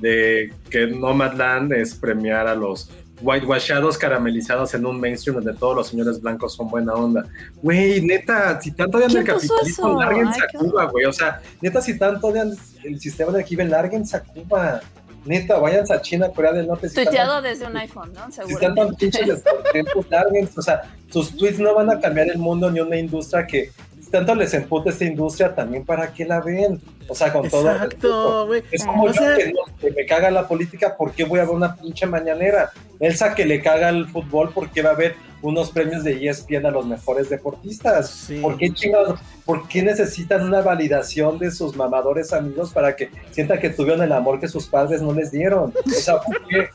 de que Nomadland es premiar a los whitewashados caramelizados en un mainstream donde todos los señores blancos son buena onda. Güey, neta, si tanto odian el ¿Quién puso capitalismo, Ay, a Cuba, güey. O sea, neta, si tanto odian el sistema de aquí, lárguense a Cuba. Neta, váyanse a China, Corea del Norte. si Tuiteado desde un iPhone, ¿no? Si están tan Seguro. pinches lárguense. O sea, sus tweets no van a cambiar el mundo ni una industria que si tanto les emputa esta industria, también para qué la ven. O sea, con todo. Exacto, güey. Es como O yo sea- que, no- que me caga la política, ¿por qué voy a ver una pinche mañanera? Elsa que le caga el fútbol, ¿por qué va a haber unos premios de ESPN a los mejores deportistas? Sí. ¿Por qué chingados? ¿Por qué necesitan una validación de sus mamadores amigos para que sientan que tuvieron el amor que sus padres no les dieron? O sea, ¿por qué,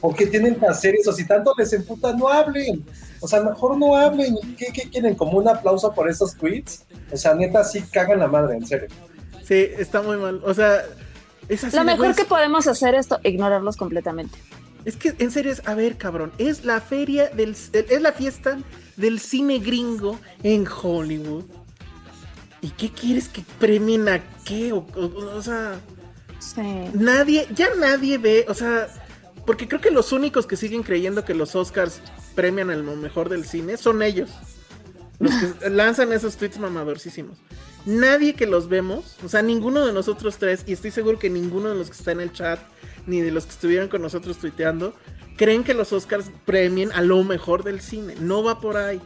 por qué tienen que hacer eso? Si tanto les emputa, no hablen. O sea, mejor no hablen. ¿Qué, qué quieren? ¿Como un aplauso por esos tweets? O sea, neta, sí cagan la madre, en serio. Sí, está muy mal. O sea, es así. Lo mejor que podemos hacer es ignorarlos completamente. Es que en serio es, a ver, cabrón, es la feria del, es la fiesta del cine gringo en Hollywood. ¿Y qué quieres que premien a qué? O, o- o sea, Sí. nadie, ya nadie ve, o sea, porque creo que los únicos que siguen creyendo que los Oscars premian a lo mejor del cine son ellos. Los que lanzan esos tweets mamadorcísimos. Nadie que los vemos, o sea, ninguno de nosotros tres, y estoy seguro que ninguno de los que está en el chat, ni de los que estuvieron con nosotros tuiteando, creen que los Oscars premien a lo mejor del cine. No va por ahí.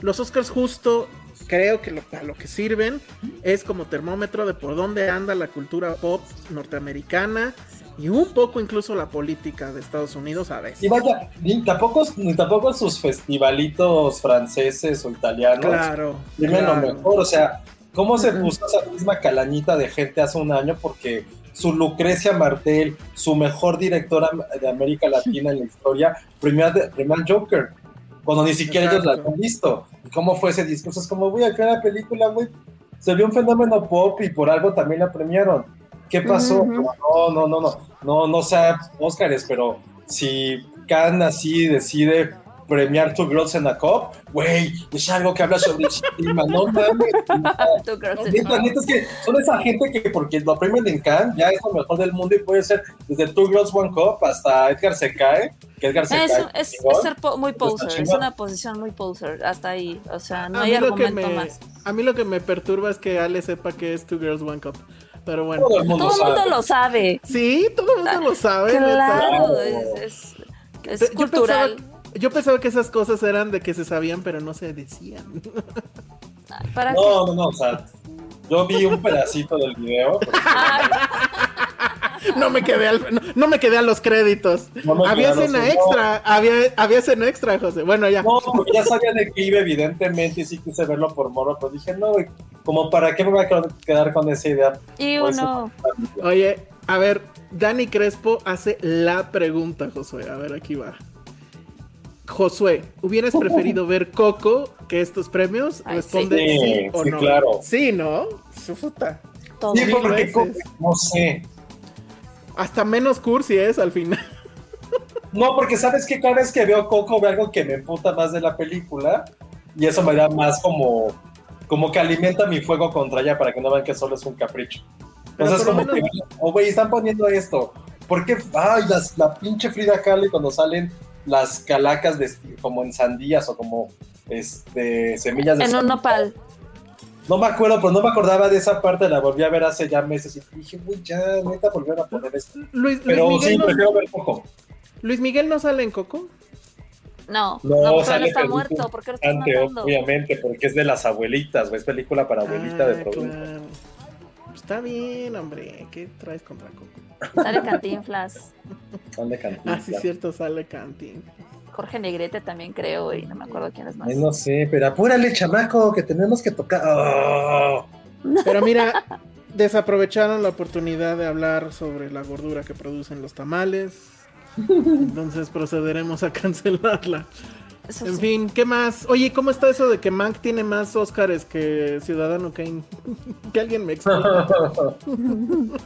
Los Oscars justo creo que lo, a lo que sirven es como termómetro de por dónde anda la cultura pop norteamericana y un poco incluso la política de Estados Unidos a veces. Y vaya, ni tampoco, ni tampoco sus festivalitos franceses o italianos. Claro. Dime claro. lo mejor, o sea, ¿cómo se puso esa misma calañita de gente hace un año? Porque su Lucrecia Martel, su mejor directora de América Latina en la historia, premió al Joker, cuando ni siquiera ellos la habían visto. ¿Y cómo fue ese discurso? Es como, voy a crear la película, güey. Se vio un fenómeno pop y por algo también la premiaron. ¿Qué pasó? No, no, no, no, no, no sea Óscares, pero si Cannes así decide premiar Two Girls in a Cup, güey, es algo que habla sobre Chima, no mames. Two girls in Neta, neta, es que son esa gente que porque lo premian en Cannes ya es lo mejor del mundo y puede ser desde Two Girls One Cup hasta Edgar se cae, que Edgar se Es, cae. es- ser po- muy poser, es una posición muy poser, hasta ahí, o sea, no a, hay mí lo que argumento me, más. a mí lo que me perturba es que Ale sepa que es Two Girls One Cup. Pero bueno. Todo el mundo Todo el mundo sabe. lo sabe, Sí, todo el mundo lo sabe. claro, es, es- es Yo cultural. pensaba, yo pensaba que esas cosas eran de que se sabían, pero no se decían. ¿Para qué? No, no, no, o sea, Yo vi un pedacito del video. porque- No me quedé al- no, no me quedé a los créditos. No había quedé a los- escena no. extra, había, había escena extra, José. Bueno, ya. No, porque ya sabía de qué iba, evidentemente, y sí quise verlo por moro, pero dije, no, güey, como para qué me voy a quedar con esa idea. Y Pues, uno. Oye, a ver, Dani Crespo hace la pregunta, Josué. A ver, aquí va. Josué, ¿hubieras preferido ver Coco que estos premios? Ay, Responde sí. sí, Sí, o sí, no. claro. Sí, ¿no? Su puta. Todo. Sí, porque, veces. no sé. Hasta menos cursi es al final. No, porque sabes que cada vez que veo Coco veo algo que me emputa más de la película y eso me da más como, como que alimenta mi fuego contra ella para que no vean que solo es un capricho. Entonces como que, menos- oh güey, están poniendo esto. ¿Por qué? Ay, las, la pinche Frida Kahlo cuando salen las calacas de, como en sandías o como este semillas de En un nopal. No me acuerdo, pero no me acordaba de esa parte, la volví a ver hace ya meses y dije, güey, ya, neta, volver a poner esto. Luis, Luis Pero Miguel sí, no, prefiero ver Coco. Luis Miguel no sale en Coco. No, No, no, sale está muerto. ¿Por qué lo estás Ante, matando? obviamente, porque es de las abuelitas, es película para abuelita de Ah, claro. Está bien, hombre. ¿Qué traes contra Coco? Sale Cantinflas. Son de Cantinflas. Ah, sí, cierto, sale Cantín. Jorge Negrete también creo, y no me acuerdo quién es más. Ay, no sé, pero apúrale, chamaco, que tenemos que tocar. Oh. Pero mira, desaprovecharon la oportunidad de hablar sobre la gordura que producen los tamales. Entonces procederemos a cancelarla. Eso En sí. fin, ¿qué más? Oye, ¿cómo está eso de que Mank tiene más Oscars que Ciudadano Kane? que alguien me explique.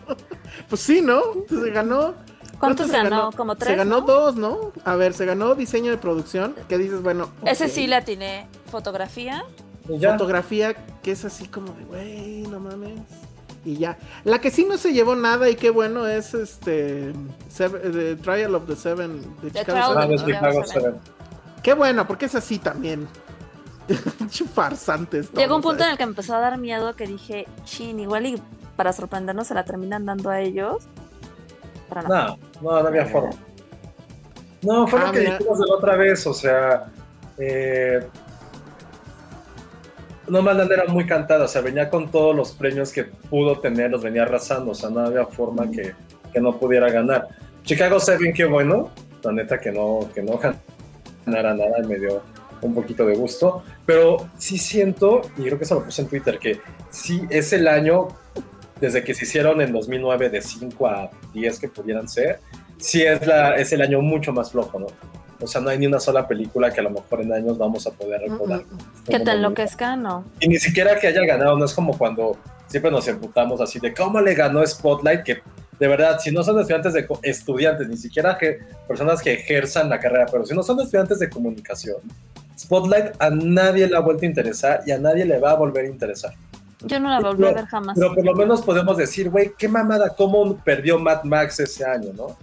Pues sí, ¿no? Se ganó. ¿Cuántos se ganó? Como tres, Se ganó ¿no? dos, ¿no? A ver, se ganó diseño de producción. Que dices, bueno. Ese sí le atiné. Fotografía. Y ya. Fotografía que es así como de, güey, no mames. Y ya. La que sí no se llevó nada y qué bueno es este. Seven- The Trial of the Seven. de The Chicago Ah, Seven. Qué bueno, porque es así también. Farsantes. Llegó un punto ¿eh? en el que me empezó a dar miedo que dije, chin, igual y para sorprendernos se la terminan dando a ellos. Pero no. No, no, no había forma. No, fue Ah, lo que mira. dijimos de la otra vez, o sea. Eh, no Land era muy cantada, o sea, venía con todos los premios que pudo tener, los venía arrasando, o sea, no había forma que, que no pudiera ganar. Chicago Seven, qué bueno, la neta que no, que no ganara nada, me dio un poquito de gusto, pero sí siento, y creo que eso lo puse en Twitter, que sí es el año, desde que se hicieron en 2009 de 5 a 10 que pudieran ser, sí es, la, es el año mucho más flojo, ¿no? O sea, no hay ni una sola película que a lo mejor en años vamos a poder recordar. Que te enloquezcan, ¿no? Y ni siquiera que haya ganado, no es como cuando siempre nos emputamos así de cómo le ganó Spotlight, que de verdad, si no son estudiantes de estudiantes, ni siquiera que personas que ejerzan la carrera, pero si no son estudiantes de comunicación, Spotlight a nadie le ha vuelto a interesar y a nadie le va a volver a interesar. Yo no la volví a ver jamás. Pero por lo menos podemos decir, güey, qué mamada, cómo perdió Mad Max ese año, ¿no?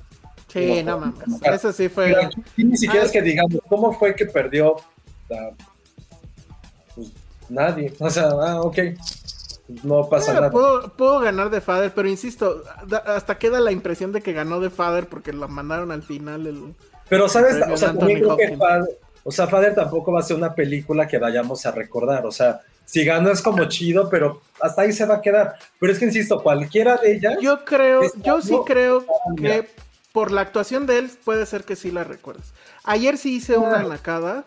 Sí, no mames. Eso sí fue. Pero aquí ni siquiera Ah. es que digamos, ¿cómo fue que perdió? Ah, pues, nadie. O sea, ah, ok. No pasa nada. pudo ganar de Father, pero insisto, da- hasta queda la impresión de que ganó de Father porque la mandaron al final. El... Pero, ¿sabes? O sea, también creo que. Father, o sea, Father tampoco va a ser una película que vayamos a recordar. O sea, si ganó es como chido, pero hasta ahí se va a quedar. Pero es que, insisto, cualquiera de ellas. Yo creo, Está- yo sí no, creo que por la actuación de él puede ser que sí la recuerdes. Ayer sí hice una nacada.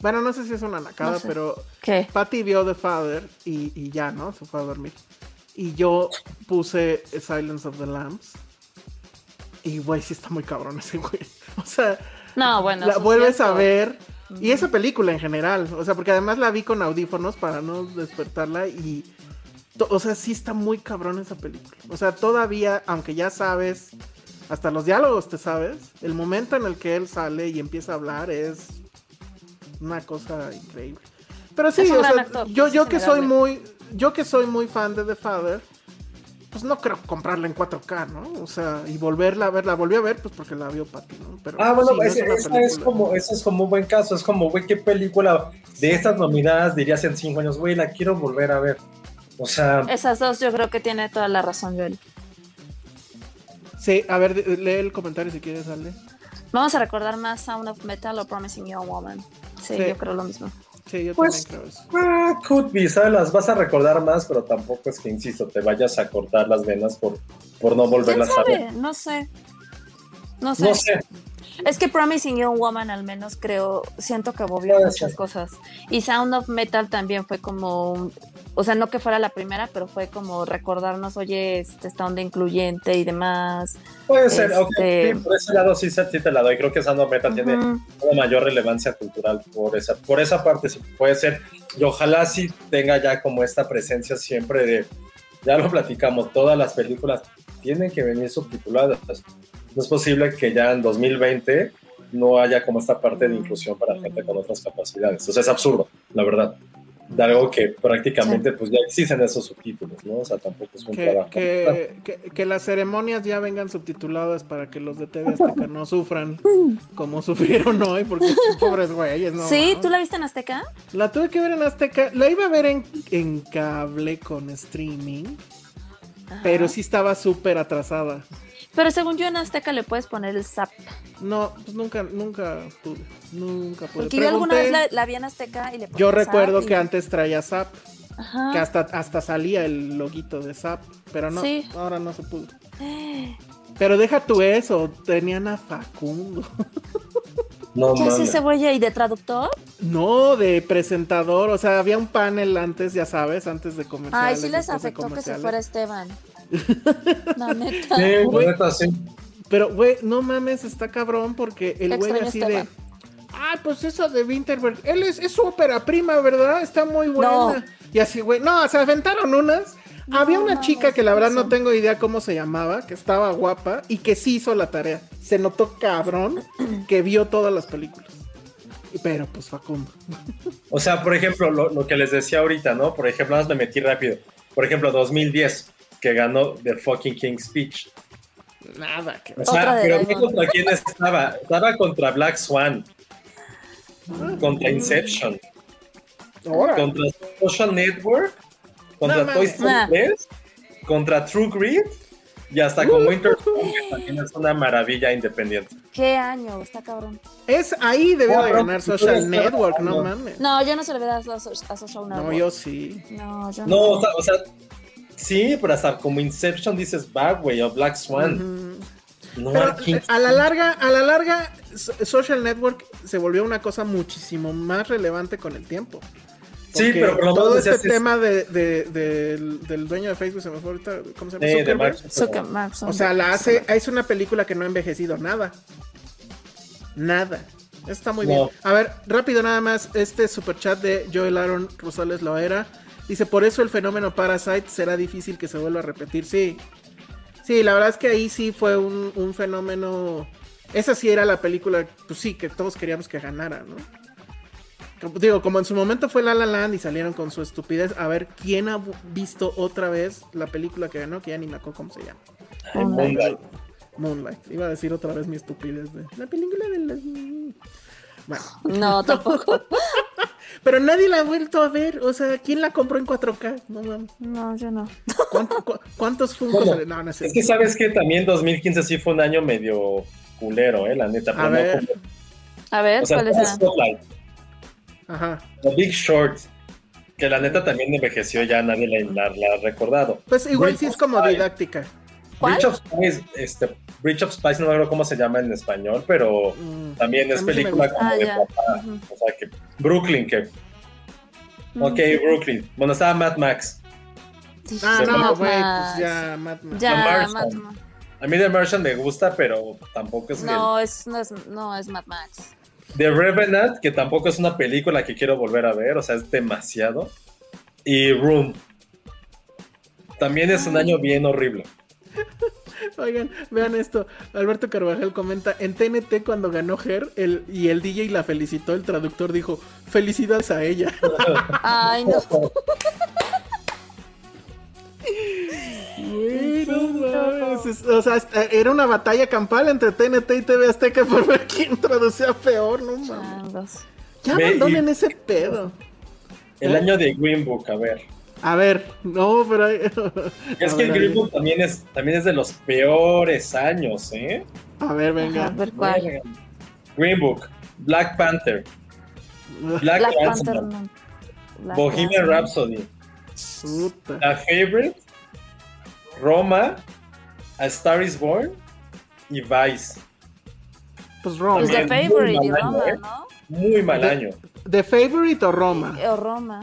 Bueno, no sé si es una nacada, No sé. pero ¿Qué? Patty vio The Father y, y ya, ¿no? Se fue a dormir. Y yo puse Silence of the Lambs. Y güey, sí está muy cabrón ese güey. O sea, No, bueno. la vuelves a ver. Y esa película en general. O sea, porque además la vi con audífonos para no despertarla. Y. O sea, sí está muy cabrón esa película. O sea, todavía, aunque ya sabes. Hasta los diálogos te sabes. El momento en el que él sale y empieza a hablar es. Una cosa increíble. Pero sí, o sea, actor, yo, yo que soy muy. Yo que soy muy fan de The Father. Pues no creo comprarla en 4K, ¿no? O sea, y volverla a ver, la volví a ver, pues porque la vio Patty, ¿no? Pero Ah, bueno, sí, no ese- esa es película. como, ese es como un buen caso. Es como, güey, ¿qué película de estas nominadas dirías en cinco años? Güey, la quiero volver a ver. O sea, Esas dos yo creo que tiene toda la razón, Joel. Sí, a ver, lee el comentario si quieres, Ale. Vamos a recordar más Sound of Metal o Promising Young Woman. Sí, Sí. yo creo lo mismo. Sí, yo Pues, también creo eso. Could be, ¿sabes? Las vas a recordar más, pero tampoco es que, insisto, te vayas a cortar las venas por, por no ¿Quién volverlas a ver. No sé. No sé. No sé. Es que Promising Young Woman al menos creo, siento que Puede muchas cosas. Y Sound of Metal también fue como, un- o sea, no que fuera la primera, pero fue como recordarnos, oye, este, esta onda incluyente y demás. Puede ser, ok, Este- sí, por ese lado sí, sí te la doy. Creo que Sando Meta tiene una mayor relevancia cultural por esa, por esa parte, sí puede ser. Y ojalá sí tenga ya como esta presencia siempre de, ya lo platicamos, todas las películas tienen que venir subtituladas. No es posible que ya en 2020 no haya como esta parte de inclusión para gente con otras capacidades. O sea, es absurdo, la verdad. De algo que prácticamente pues ya existen esos subtítulos, ¿no? O sea, tampoco es un Que, trabajo. que, que, que las ceremonias ya vengan subtituladas para que los de TV Azteca no sufran como sufrieron hoy, porque pobres güeyes, ¿no? sí. ¿tú la viste en Azteca? La tuve que ver en Azteca, la iba a ver en, en cable con streaming, Ajá. pero sí estaba súper atrasada. Pero según yo en Azteca le puedes poner el zap. No, pues nunca, nunca pude, nunca pude. Porque yo alguna vez la, la vi en Azteca y le ponía yo zap recuerdo y- que antes traía Zap, Ajá. que hasta, hasta salía el loguito de Zap, pero no, Sí. ahora no se pudo. Pero deja tú eso, tenían a Facundo. No ¿Qué hace cebolla y de traductor? No, de presentador, o sea, había un panel antes, ya sabes, antes de comerciales. Ay, sí les afectó que se fuera Esteban. La neta. Sí, la neta, sí. Pero, güey, no mames, está cabrón porque el güey así Esteban. de... Ah, pues eso de Winterberg, él es, es su ópera prima, ¿verdad? Está muy buena. No. Y así, güey, no, se aventaron unas. No, Había una chica que la verdad no tengo idea cómo se llamaba, que estaba guapa y que sí hizo la tarea. Se notó cabrón que vio todas las películas. Y- Pero pues Facundo. O sea, por ejemplo, lo, lo que les decía ahorita, ¿no? Por ejemplo, nada más me metí rápido. Por ejemplo, 2010, que ganó The Fucking King's Speech. Nada que O Otra sea, de pero. ¿no contra quién estaba? Estaba contra Black Swan, contra Inception, Ahora. contra Social Network, contra No Toy. Story Nah. 3, contra True Grit y hasta con Winter Soldier, que también es una maravilla independiente. ¿Qué año? Está cabrón. Es ahí debió de No, ganar Social Network, no mames. No, yo no se le voy a dar a, So- a Social No, Network. yo sí. No, yo No, no. o sea, o sea, sí, pero hasta como Inception dices Bad Way o Black Swan. No, Pero eh, a la larga, a la larga, So- Social Network se volvió una cosa muchísimo más relevante con el tiempo. Sí, pero por lo todo menos este es- tema de, de- del, del dueño de Facebook se me fue ahorita, ¿cómo se llama? Eh, de Zuckerberg. Mark Zuckerberg, O sea, la hace, es una película que no ha envejecido nada. Nada. Está muy No. bien. A ver, rápido nada más, este superchat de Joel Aaron Rosales Loera. Dice, por eso el fenómeno Parasite será difícil que se vuelva a repetir. Sí. Sí, la verdad es que ahí sí fue un, un fenómeno. Esa sí era la película, pues sí, que todos queríamos que ganara, ¿no? Como- Digo, como en su momento fue La La Land y salieron con su estupidez, a ver quién ha visto otra vez la película que ganó, que ya ni me acuerdo cómo se llama. Ay, Moonlight. Moonlight. Iba a decir otra vez mi estupidez de la película de las... Bueno, No, tampoco. pero nadie la ha vuelto a ver. O sea, ¿quién la compró en 4K? No mames. No, yo no. ¿Cuánto- cu- ¿Cuántos sale- No, no sé. Es que sabes que también 2015 sí fue un año medio culero, eh, la neta. A pero no ver. como- A ver, o sea, ¿cuál es? Spotlight, Ajá. The Big Short, que la neta también envejeció, ya nadie la, la- la ha recordado. Pues igual sí es como didáctica. ¿Cuál? Of Spies, este, Bridge of Spies, no me acuerdo cómo se llama en español, pero Mm. también es película como Ah, de ya. papá. O sea, que Brooklyn, que. Ok, Brooklyn. Bueno, estaba Mad Max. Ah, no, güey, pues ya, Mad Max. Ya. Mad Max. A mí The Martian me gusta, pero tampoco es que- No, es, no, es, no, es Mad Max. The Revenant, que tampoco es una película que quiero volver a ver, o sea, es demasiado. Y Room. También es un año bien horrible. Oigan, vean esto. Alberto Carvajal comenta, en TNT cuando ganó Her el, y el DJ la felicitó, el traductor dijo, felicidades a ella. Ay, no. Güey, no mames, es- O sea, era una batalla campal entre TNT y TV Azteca por ver quién traducía peor, no mames. Ya abandonen ese pedo. El ¿Eh? año de Green Book, a ver. A ver, no, pero... hay- Es que ver, Green ahí. Book también es, también es de los peores años, ¿eh? A ver, Ajá, venga. a ver cuál. Green Book, Black Panther, Black, Black Panther, Panther. no. Black Bohemian Panther. Rhapsody, Puta. La Favorite, Roma, A Star is Born y Vice. Pues Roma. Pues The Favorite muy y mal Roma, año, ¿eh? ¿no? Muy mal año. ¿The Favorite o Roma? O Roma.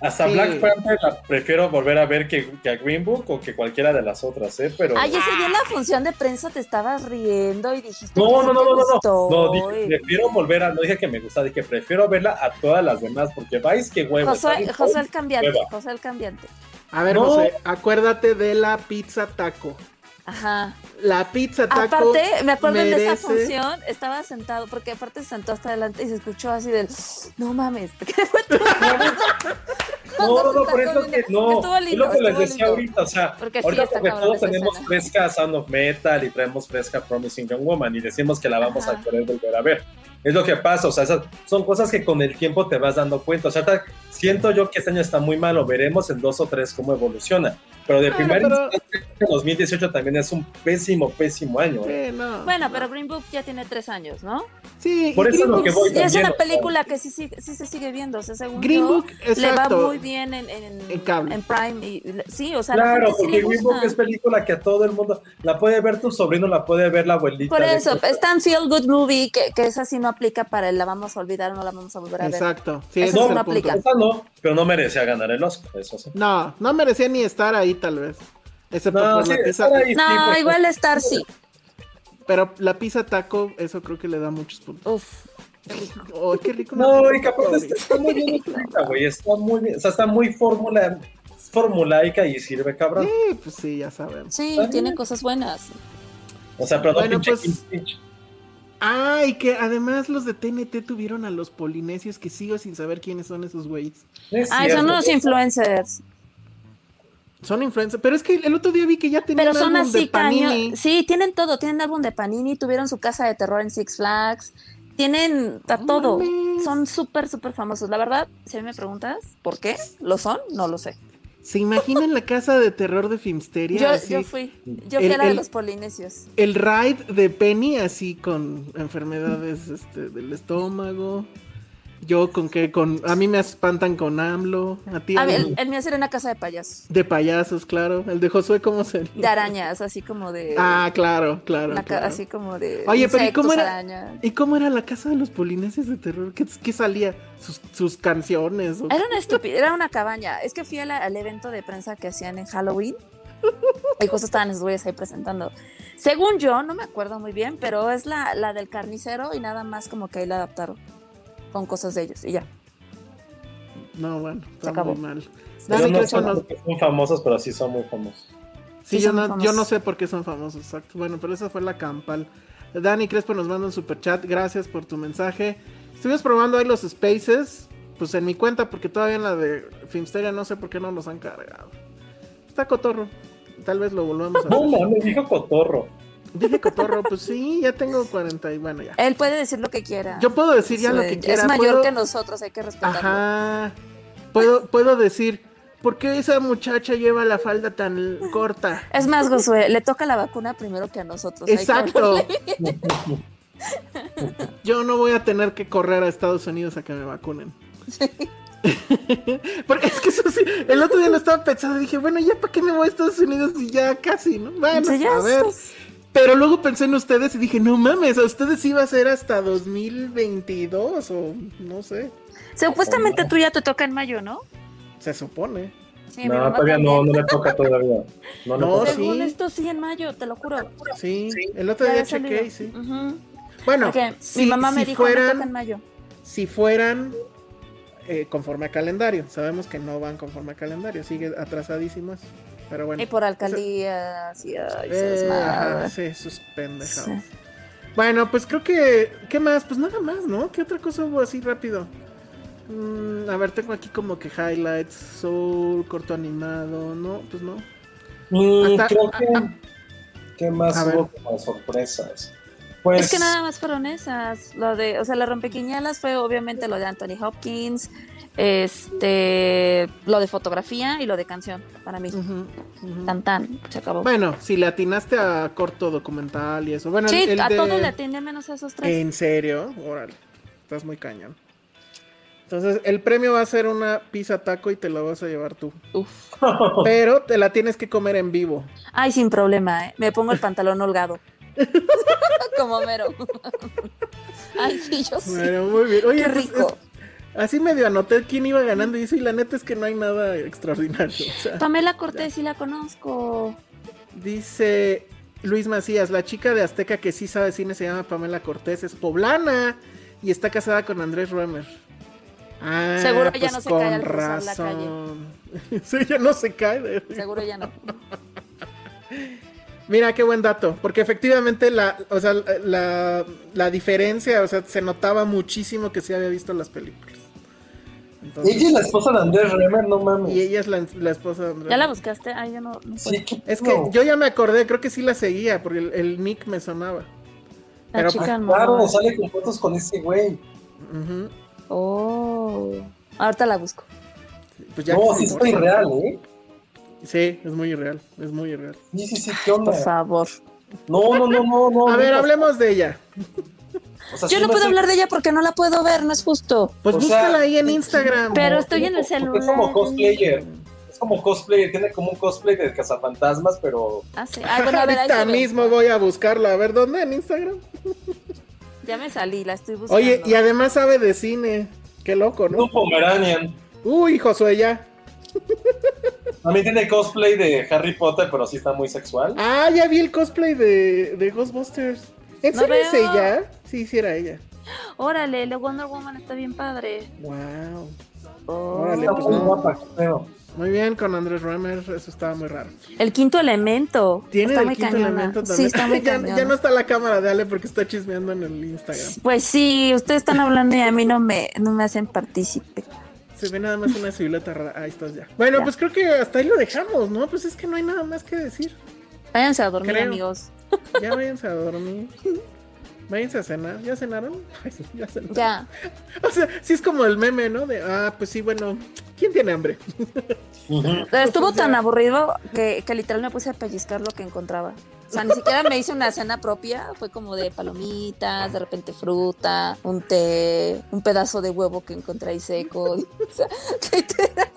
Hasta Sí. Black Panther la prefiero volver a ver que, que a Green Book o que cualquiera de las otras, ¿eh? Pero... Ay, ese día en la función de prensa te estabas riendo y dijiste No, que no, no, no, no, no. No, dije, prefiero volver a, no dije que me gusta, dije prefiero verla a todas las demás, porque vais que huevo. Josué, ¿sabes? Josué el cambiante, Hueva. José el cambiante. A ver, No. José, acuérdate de la pizza taco. Ajá. La pizza taco. Aparte, me acuerdo de esa merece- función, estaba sentado, porque aparte se sentó hasta adelante y se escuchó así del, no mames, ¿qué fue tu No, no, no, por eso que no. Es lo que les decía lindo. ahorita, o sea, Porque ahorita todos esa tenemos escena. fresca Sound of Metal y traemos fresca Promising Young Woman y decimos que la vamos Ajá. a querer volver a ver. Es lo que pasa, o sea, esas son cosas que con el tiempo te vas dando cuenta. O sea, siento yo que este año está muy malo, veremos en dos o tres cómo evoluciona. Pero de Bueno, primer pero- instante, 2018 también es un pésimo, pésimo año. ¿eh? Sí, no. Bueno, pero Green Book ya tiene tres años, ¿no? Sí, Por y eso es Green lo que Book- voy Y es también, una o sea. película que sí, sí, sí se sigue viendo, o sea, según Green yo, Book, le va muy bien en, en, En cable. en Prime. Y, sí, o sea, Claro, sí porque le Green Book gusta. es película que a todo el mundo la puede ver tu sobrino, la puede ver la abuelita. Por eso, es tan feel good movie que, que esa sí no aplica para el la vamos a olvidar no la vamos a volver a ver. Exacto. Sí, Eso ese es no el aplica. Esa no, pero no merecía ganar el Oscar, eso sí. No, no merecía ni estar ahí, tal vez. Excepto No, por sí, la pizza. estar sí, No, pues, igual Star sí. Pero la pizza taco, eso creo que le da muchos puntos. Uf. Oh, qué rico. No, y aparte taco, está, está muy bien escrita, güey. Está muy bien, o sea, está muy fórmula, formulaica y sirve, cabrón. Sí, pues sí, ya sabemos. Sí, tiene cosas buenas. O sea, pero no Bueno, pinche pues- King's Speech. Ah, y que además los de TNT tuvieron a los polinesios que sigo sin saber quiénes son esos güeyes. Es Ay, son unos influencers. Son influencers. Pero es que el otro día vi que ya tenían Pero son álbum de así Panini. caños. Sí, tienen todo. Tienen álbum de Panini, tuvieron su casa de terror en Six Flags. Tienen a todo. mames. Son súper, súper famosos. La verdad, si a mí me preguntas por qué lo son, no lo sé. ¿Se imaginan la casa de terror de Filmsteria? Yo, Así, yo fui. Yo fui El- a la de el- los polinesios. El ride de Penny así con enfermedades este, del estómago. Yo con que con a mí me espantan con AMLO, a ti A mí, el, el mío una casa de payasos. de payasos, claro. El de Josué cómo sería? De arañas, así como de. Ah, claro, claro. una ca- claro. Así como de. Oye, pero ¿y cómo era? arañas. ¿Y cómo era la casa de los polinesios de terror? ¿Qué, qué salía? ¿Sus, sus canciones? o- Era una estúpida, era una cabaña. Es que fui la- al evento de prensa que hacían en Halloween. Y justo estaban esos güeyes ahí presentando. Según yo, no me acuerdo muy bien, pero es la, la del carnicero y nada más como que ahí la adaptaron con cosas de ellos y ya. No, bueno, está acabó. muy mal. Dani no son, famosos, pero sí son muy famosos. Sí, Sí, yo no, famosos. yo no sé por qué son famosos, exacto. Bueno, pero esa fue la campal. Dani Crespo nos manda un super chat, gracias por tu mensaje. Estuvimos probando ahí los spaces, pues en mi cuenta, porque todavía en la de Filmsteria no sé por qué no los han cargado. Está cotorro, tal vez lo volvamos a No ver. mames, dijo Cotorro. Dije cotorro, pues sí, ya tengo 40 y bueno, ya. Él puede decir lo que quiera. Yo puedo decir ya lo que quiera. Es mayor puedo- que nosotros, hay que respetarlo. Ajá. Puedo, puedo decir, ¿por qué esa muchacha lleva la falda tan corta? Es más, Josué, le toca la vacuna primero que a nosotros. Exacto. Yo no voy a tener que correr a Estados Unidos a que me vacunen. Porque es que eso sí, el otro día lo estaba pensando y dije, bueno, ya para qué me voy a Estados Unidos y ya casi, ¿no? Bueno, Sí, ya a ver. Pero luego pensé en ustedes y dije, no mames, a ustedes iba a ser hasta 2022 o no sé, Supuestamente tú ya te toca en mayo, ¿no? se supone. Sí, No, todavía no, no le toca todavía. No, le No, toca. sí. Según esto, sí, en mayo, te lo juro. Sí, el otro día chequé y sí. Bueno, si, mi mamá me si dijo, me fueran, toca en mayo. si fueran eh, conforme a calendario, sabemos que no van conforme a calendario, sigue atrasadísimos, pero bueno. Y por alcaldías y ay, Eh, ajá, sí, sus pendejadas. Sí. Bueno, pues creo que. ¿Qué más? Pues nada más, ¿no? ¿Qué otra cosa hubo así rápido? Mm, a ver, tengo aquí como que highlights, soul, corto animado, ¿no? Pues no. Mm, Hasta- creo que. ah, ¿Qué más hubo como sorpresas? Pues. Es que nada más fueron esas. Lo de, o sea, las rompequiñalas fue obviamente lo de Anthony Hopkins, este, lo de fotografía y lo de canción para mí. Ujú. Tan tan, se acabó. Bueno, si le atinaste a corto documental y eso. Bueno, sí, el, el a de- todos le atiende menos a esos tres. ¿En serio? Órale, estás muy cañón. Entonces, el premio va a ser una pizza taco y te la vas a llevar tú. Uf. Pero te la tienes que comer en vivo. Ay, sin problema, ¿eh? Me pongo el pantalón holgado. Como mero. Ay, sí, yo sí. Bueno, muy bien. Oye, Qué pues, rico. Así medio anoté quién iba ganando y eso, y la neta es que no hay nada extraordinario. O sea, Pamela Cortés, sí la conozco. dice Luis Macías, la chica de Azteca que sí sabe cine se llama Pamela Cortés, es poblana y está casada con Andrés Ruemer. Ah, Seguro ella no se cae al cruzar la calle. sí, ella no se cae. de- Seguro ya no. Mira, qué buen dato, porque efectivamente la, o sea, la, la diferencia, o sea, se notaba muchísimo que se había visto las películas. Entonces- Ella es la esposa de Andrés Remer, no mames. y ella es la, la esposa de Andrés. ¿Ya la buscaste? Ay, yo no, no Sí, Es que yo ya me acordé, creo que sí la seguía, porque el, el nick me sonaba. La pero, chica pues, no. Claro, sale con fotos con ese güey. Ujú. Oh. Ahorita la busco. Pues ya No, sí se- está irreal, ¿eh? Sí, es muy irreal, es muy irreal. Sí, sí, sí, ¿qué onda? Por favor. No, no, no, no, no. A ver, no, hablemos de ella. O sea, Yo no puedo estoy- hablar de ella porque no la puedo ver, no es justo. Pues O sea, búscala ahí en Instagram. Pero estoy en el celular. Es como cosplayer. Es como cosplay, tiene como un cosplay de cazafantasmas, pero Ah, sí. Ay, bueno, a ver, ahí Ahorita mismo voy a buscarla. A ver, ¿dónde? ¿En Instagram? Ya me salí, la estoy buscando. Oye, y además sabe de cine. Qué loco, ¿no? un Pomeranian. Uy, Josué, ya. También tiene cosplay de Harry Potter, pero sí está muy sexual. Ah, ya vi el cosplay de, de Ghostbusters. ¿En No serio es ella? Sí, sí era ella. Órale, la Wonder Woman está bien padre. Wow. Oh. Órale, Está pues muy no. guapa, pedo. Muy bien con Andrés Römer, eso estaba muy raro. El quinto elemento. Tiene está el muy quinto cañona. elemento también. Sí, está muy ya, ya no está la cámara de Ale porque está chismeando en el Instagram. Pues sí, ustedes están hablando y a mí no me, no me hacen partícipe. Se ve nada más una silueta rara. Ahí estás ya. Bueno, Ya. pues creo que hasta ahí lo dejamos, ¿no? Pues es que no hay nada más que decir. Váyanse a dormir, Creo. amigos. Ya váyanse a dormir. Váyanse a cenar. ¿Ya cenaron? Ya cenaron. Ya. O sea, sí es como el meme, ¿no? De, ah, pues sí, bueno, ¿quién tiene hambre? Estuvo Pues ya. tan aburrido que, que literal me puse a pellizcar lo que encontraba. O sea, ni siquiera me hice una cena propia. Fue como de palomitas, de repente fruta, un té, un pedazo de huevo que encontré ahí seco. O sea, literal.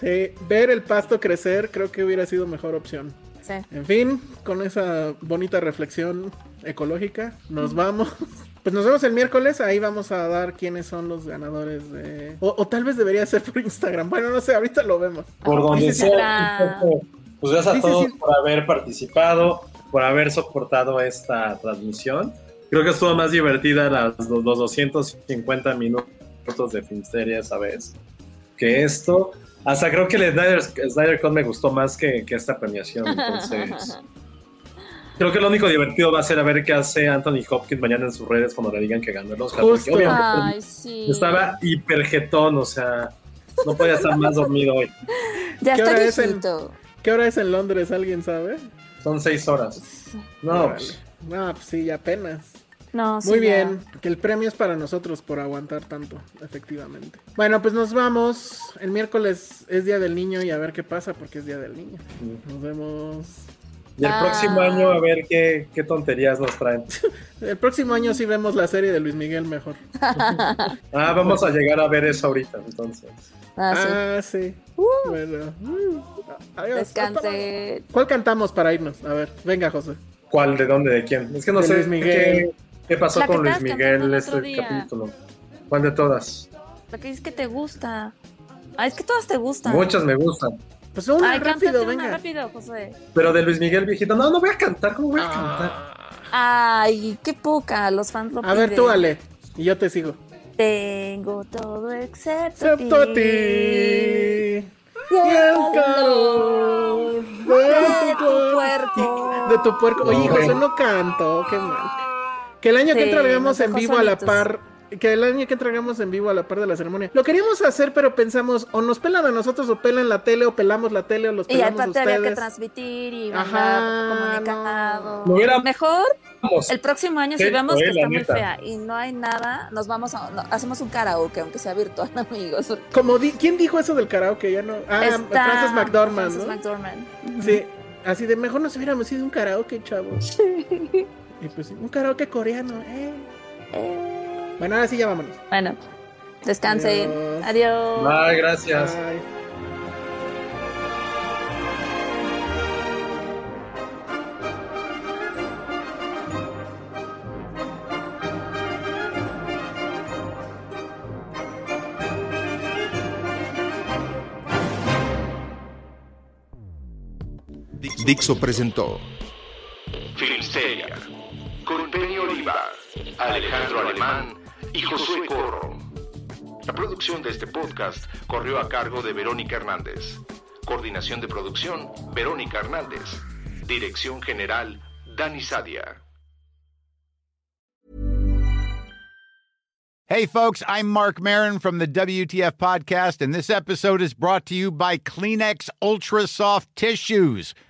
Sí, ver el pasto crecer creo que hubiera sido mejor opción. Sí. En fin, con esa bonita reflexión ecológica, nos vamos. Pues nos vemos el miércoles, ahí vamos a dar quiénes son los ganadores de... O, o tal vez debería ser por Instagram, bueno, no sé, ahorita lo vemos. Por donde sea. Pues gracias a todos sí. por haber participado, por haber soportado esta transmisión. Creo que estuvo más divertida las, los, los 250 minutos de Finsteria esa vez que esto. Hasta creo que el Snyder, Snyder Cut me gustó más que, que esta premiación. Entonces, creo que lo único divertido va a ser a ver qué hace Anthony Hopkins mañana en sus redes cuando le digan que ganó el Oscar. porque Justo. obviamente Ay, sí. estaba hiperjetón, o sea, no podía estar más dormido hoy. Ya ¿Qué está hora es en-. ¿Qué hora es en Londres? ¿Alguien sabe? Son seis horas. No, pues, No, pues sí, apenas. No, sí, Muy ya. bien, que el premio es para nosotros por aguantar tanto, efectivamente. Bueno, pues nos vamos. El miércoles es Día del Niño y a ver qué pasa porque es Día del Niño. Nos vemos. Y el Ah. próximo año a ver qué, qué tonterías nos traen. El próximo año sí vemos la serie de Luis Miguel mejor. Ah, vamos a llegar a ver eso ahorita, entonces. Ah, sí. Ah, sí. Bueno. Adiós. Luego. Descanse. ¿Cuál cantamos para irnos? A ver, venga, José. ¿Cuál? ¿De dónde? ¿De quién? Es que no De sé Luis Miguel. Qué, qué pasó La con Luis Miguel el este capítulo. ¿Cuál de todas? La que dices que te gusta. Ah, es que todas te gustan. Muchas me gustan. Pues una Ay, rápido, venga. una rápido, José. Pero de Luis Miguel viejito, no, no voy a cantar, ¿cómo voy a cantar? Ay, qué poca, los fans lo a ver, tú, Ale. Y yo te sigo. Tengo todo excepto, Excepto a ti. Y Y el calor de tu puerco. De tu puerco. Oye. José no cantó, qué mal. Que el año que Sí, entra hagamos nos en vivo a la par. Que el año que entra hagamos en vivo a la par de la ceremonia. Lo queríamos hacer, pero pensamos, o nos pelan a nosotros, o pelan la tele, o pelamos la tele, o los Y pelamos a aparte había que ustedes. transmitir y Ajá, mandar comunicado. Lo hubiera- Mejor Vamos. el próximo año, si Sí, vemos que la está muy neta. fea y no hay nada, nos vamos a, no, hacemos un karaoke, aunque sea virtual, amigos. Como di- ¿Quién dijo eso del karaoke? Ya no. Ah, Está Frances McDormand, Frances ¿no? McDormand. Sí. Así de mejor nos hubiéramos ido un karaoke, chavos. Y pues un karaoke coreano, eh. Eh, Bueno, ahora sí ya vámonos. bueno, Descansen. Adiós. Adiós. Bye, gracias. Bye. Dixo presentó Filmsteria con Penny Oliva, Alejandro Alemán y Josué Corro. La producción de este podcast corrió a cargo de Verónica Hernández. Coordinación de producción, Verónica Hernández. Dirección general, Dani Sadia. Hey, folks, I'm Mark Marin from the WTF Podcast, and this episode is brought to you by Kleenex Ultra Soft Tissues,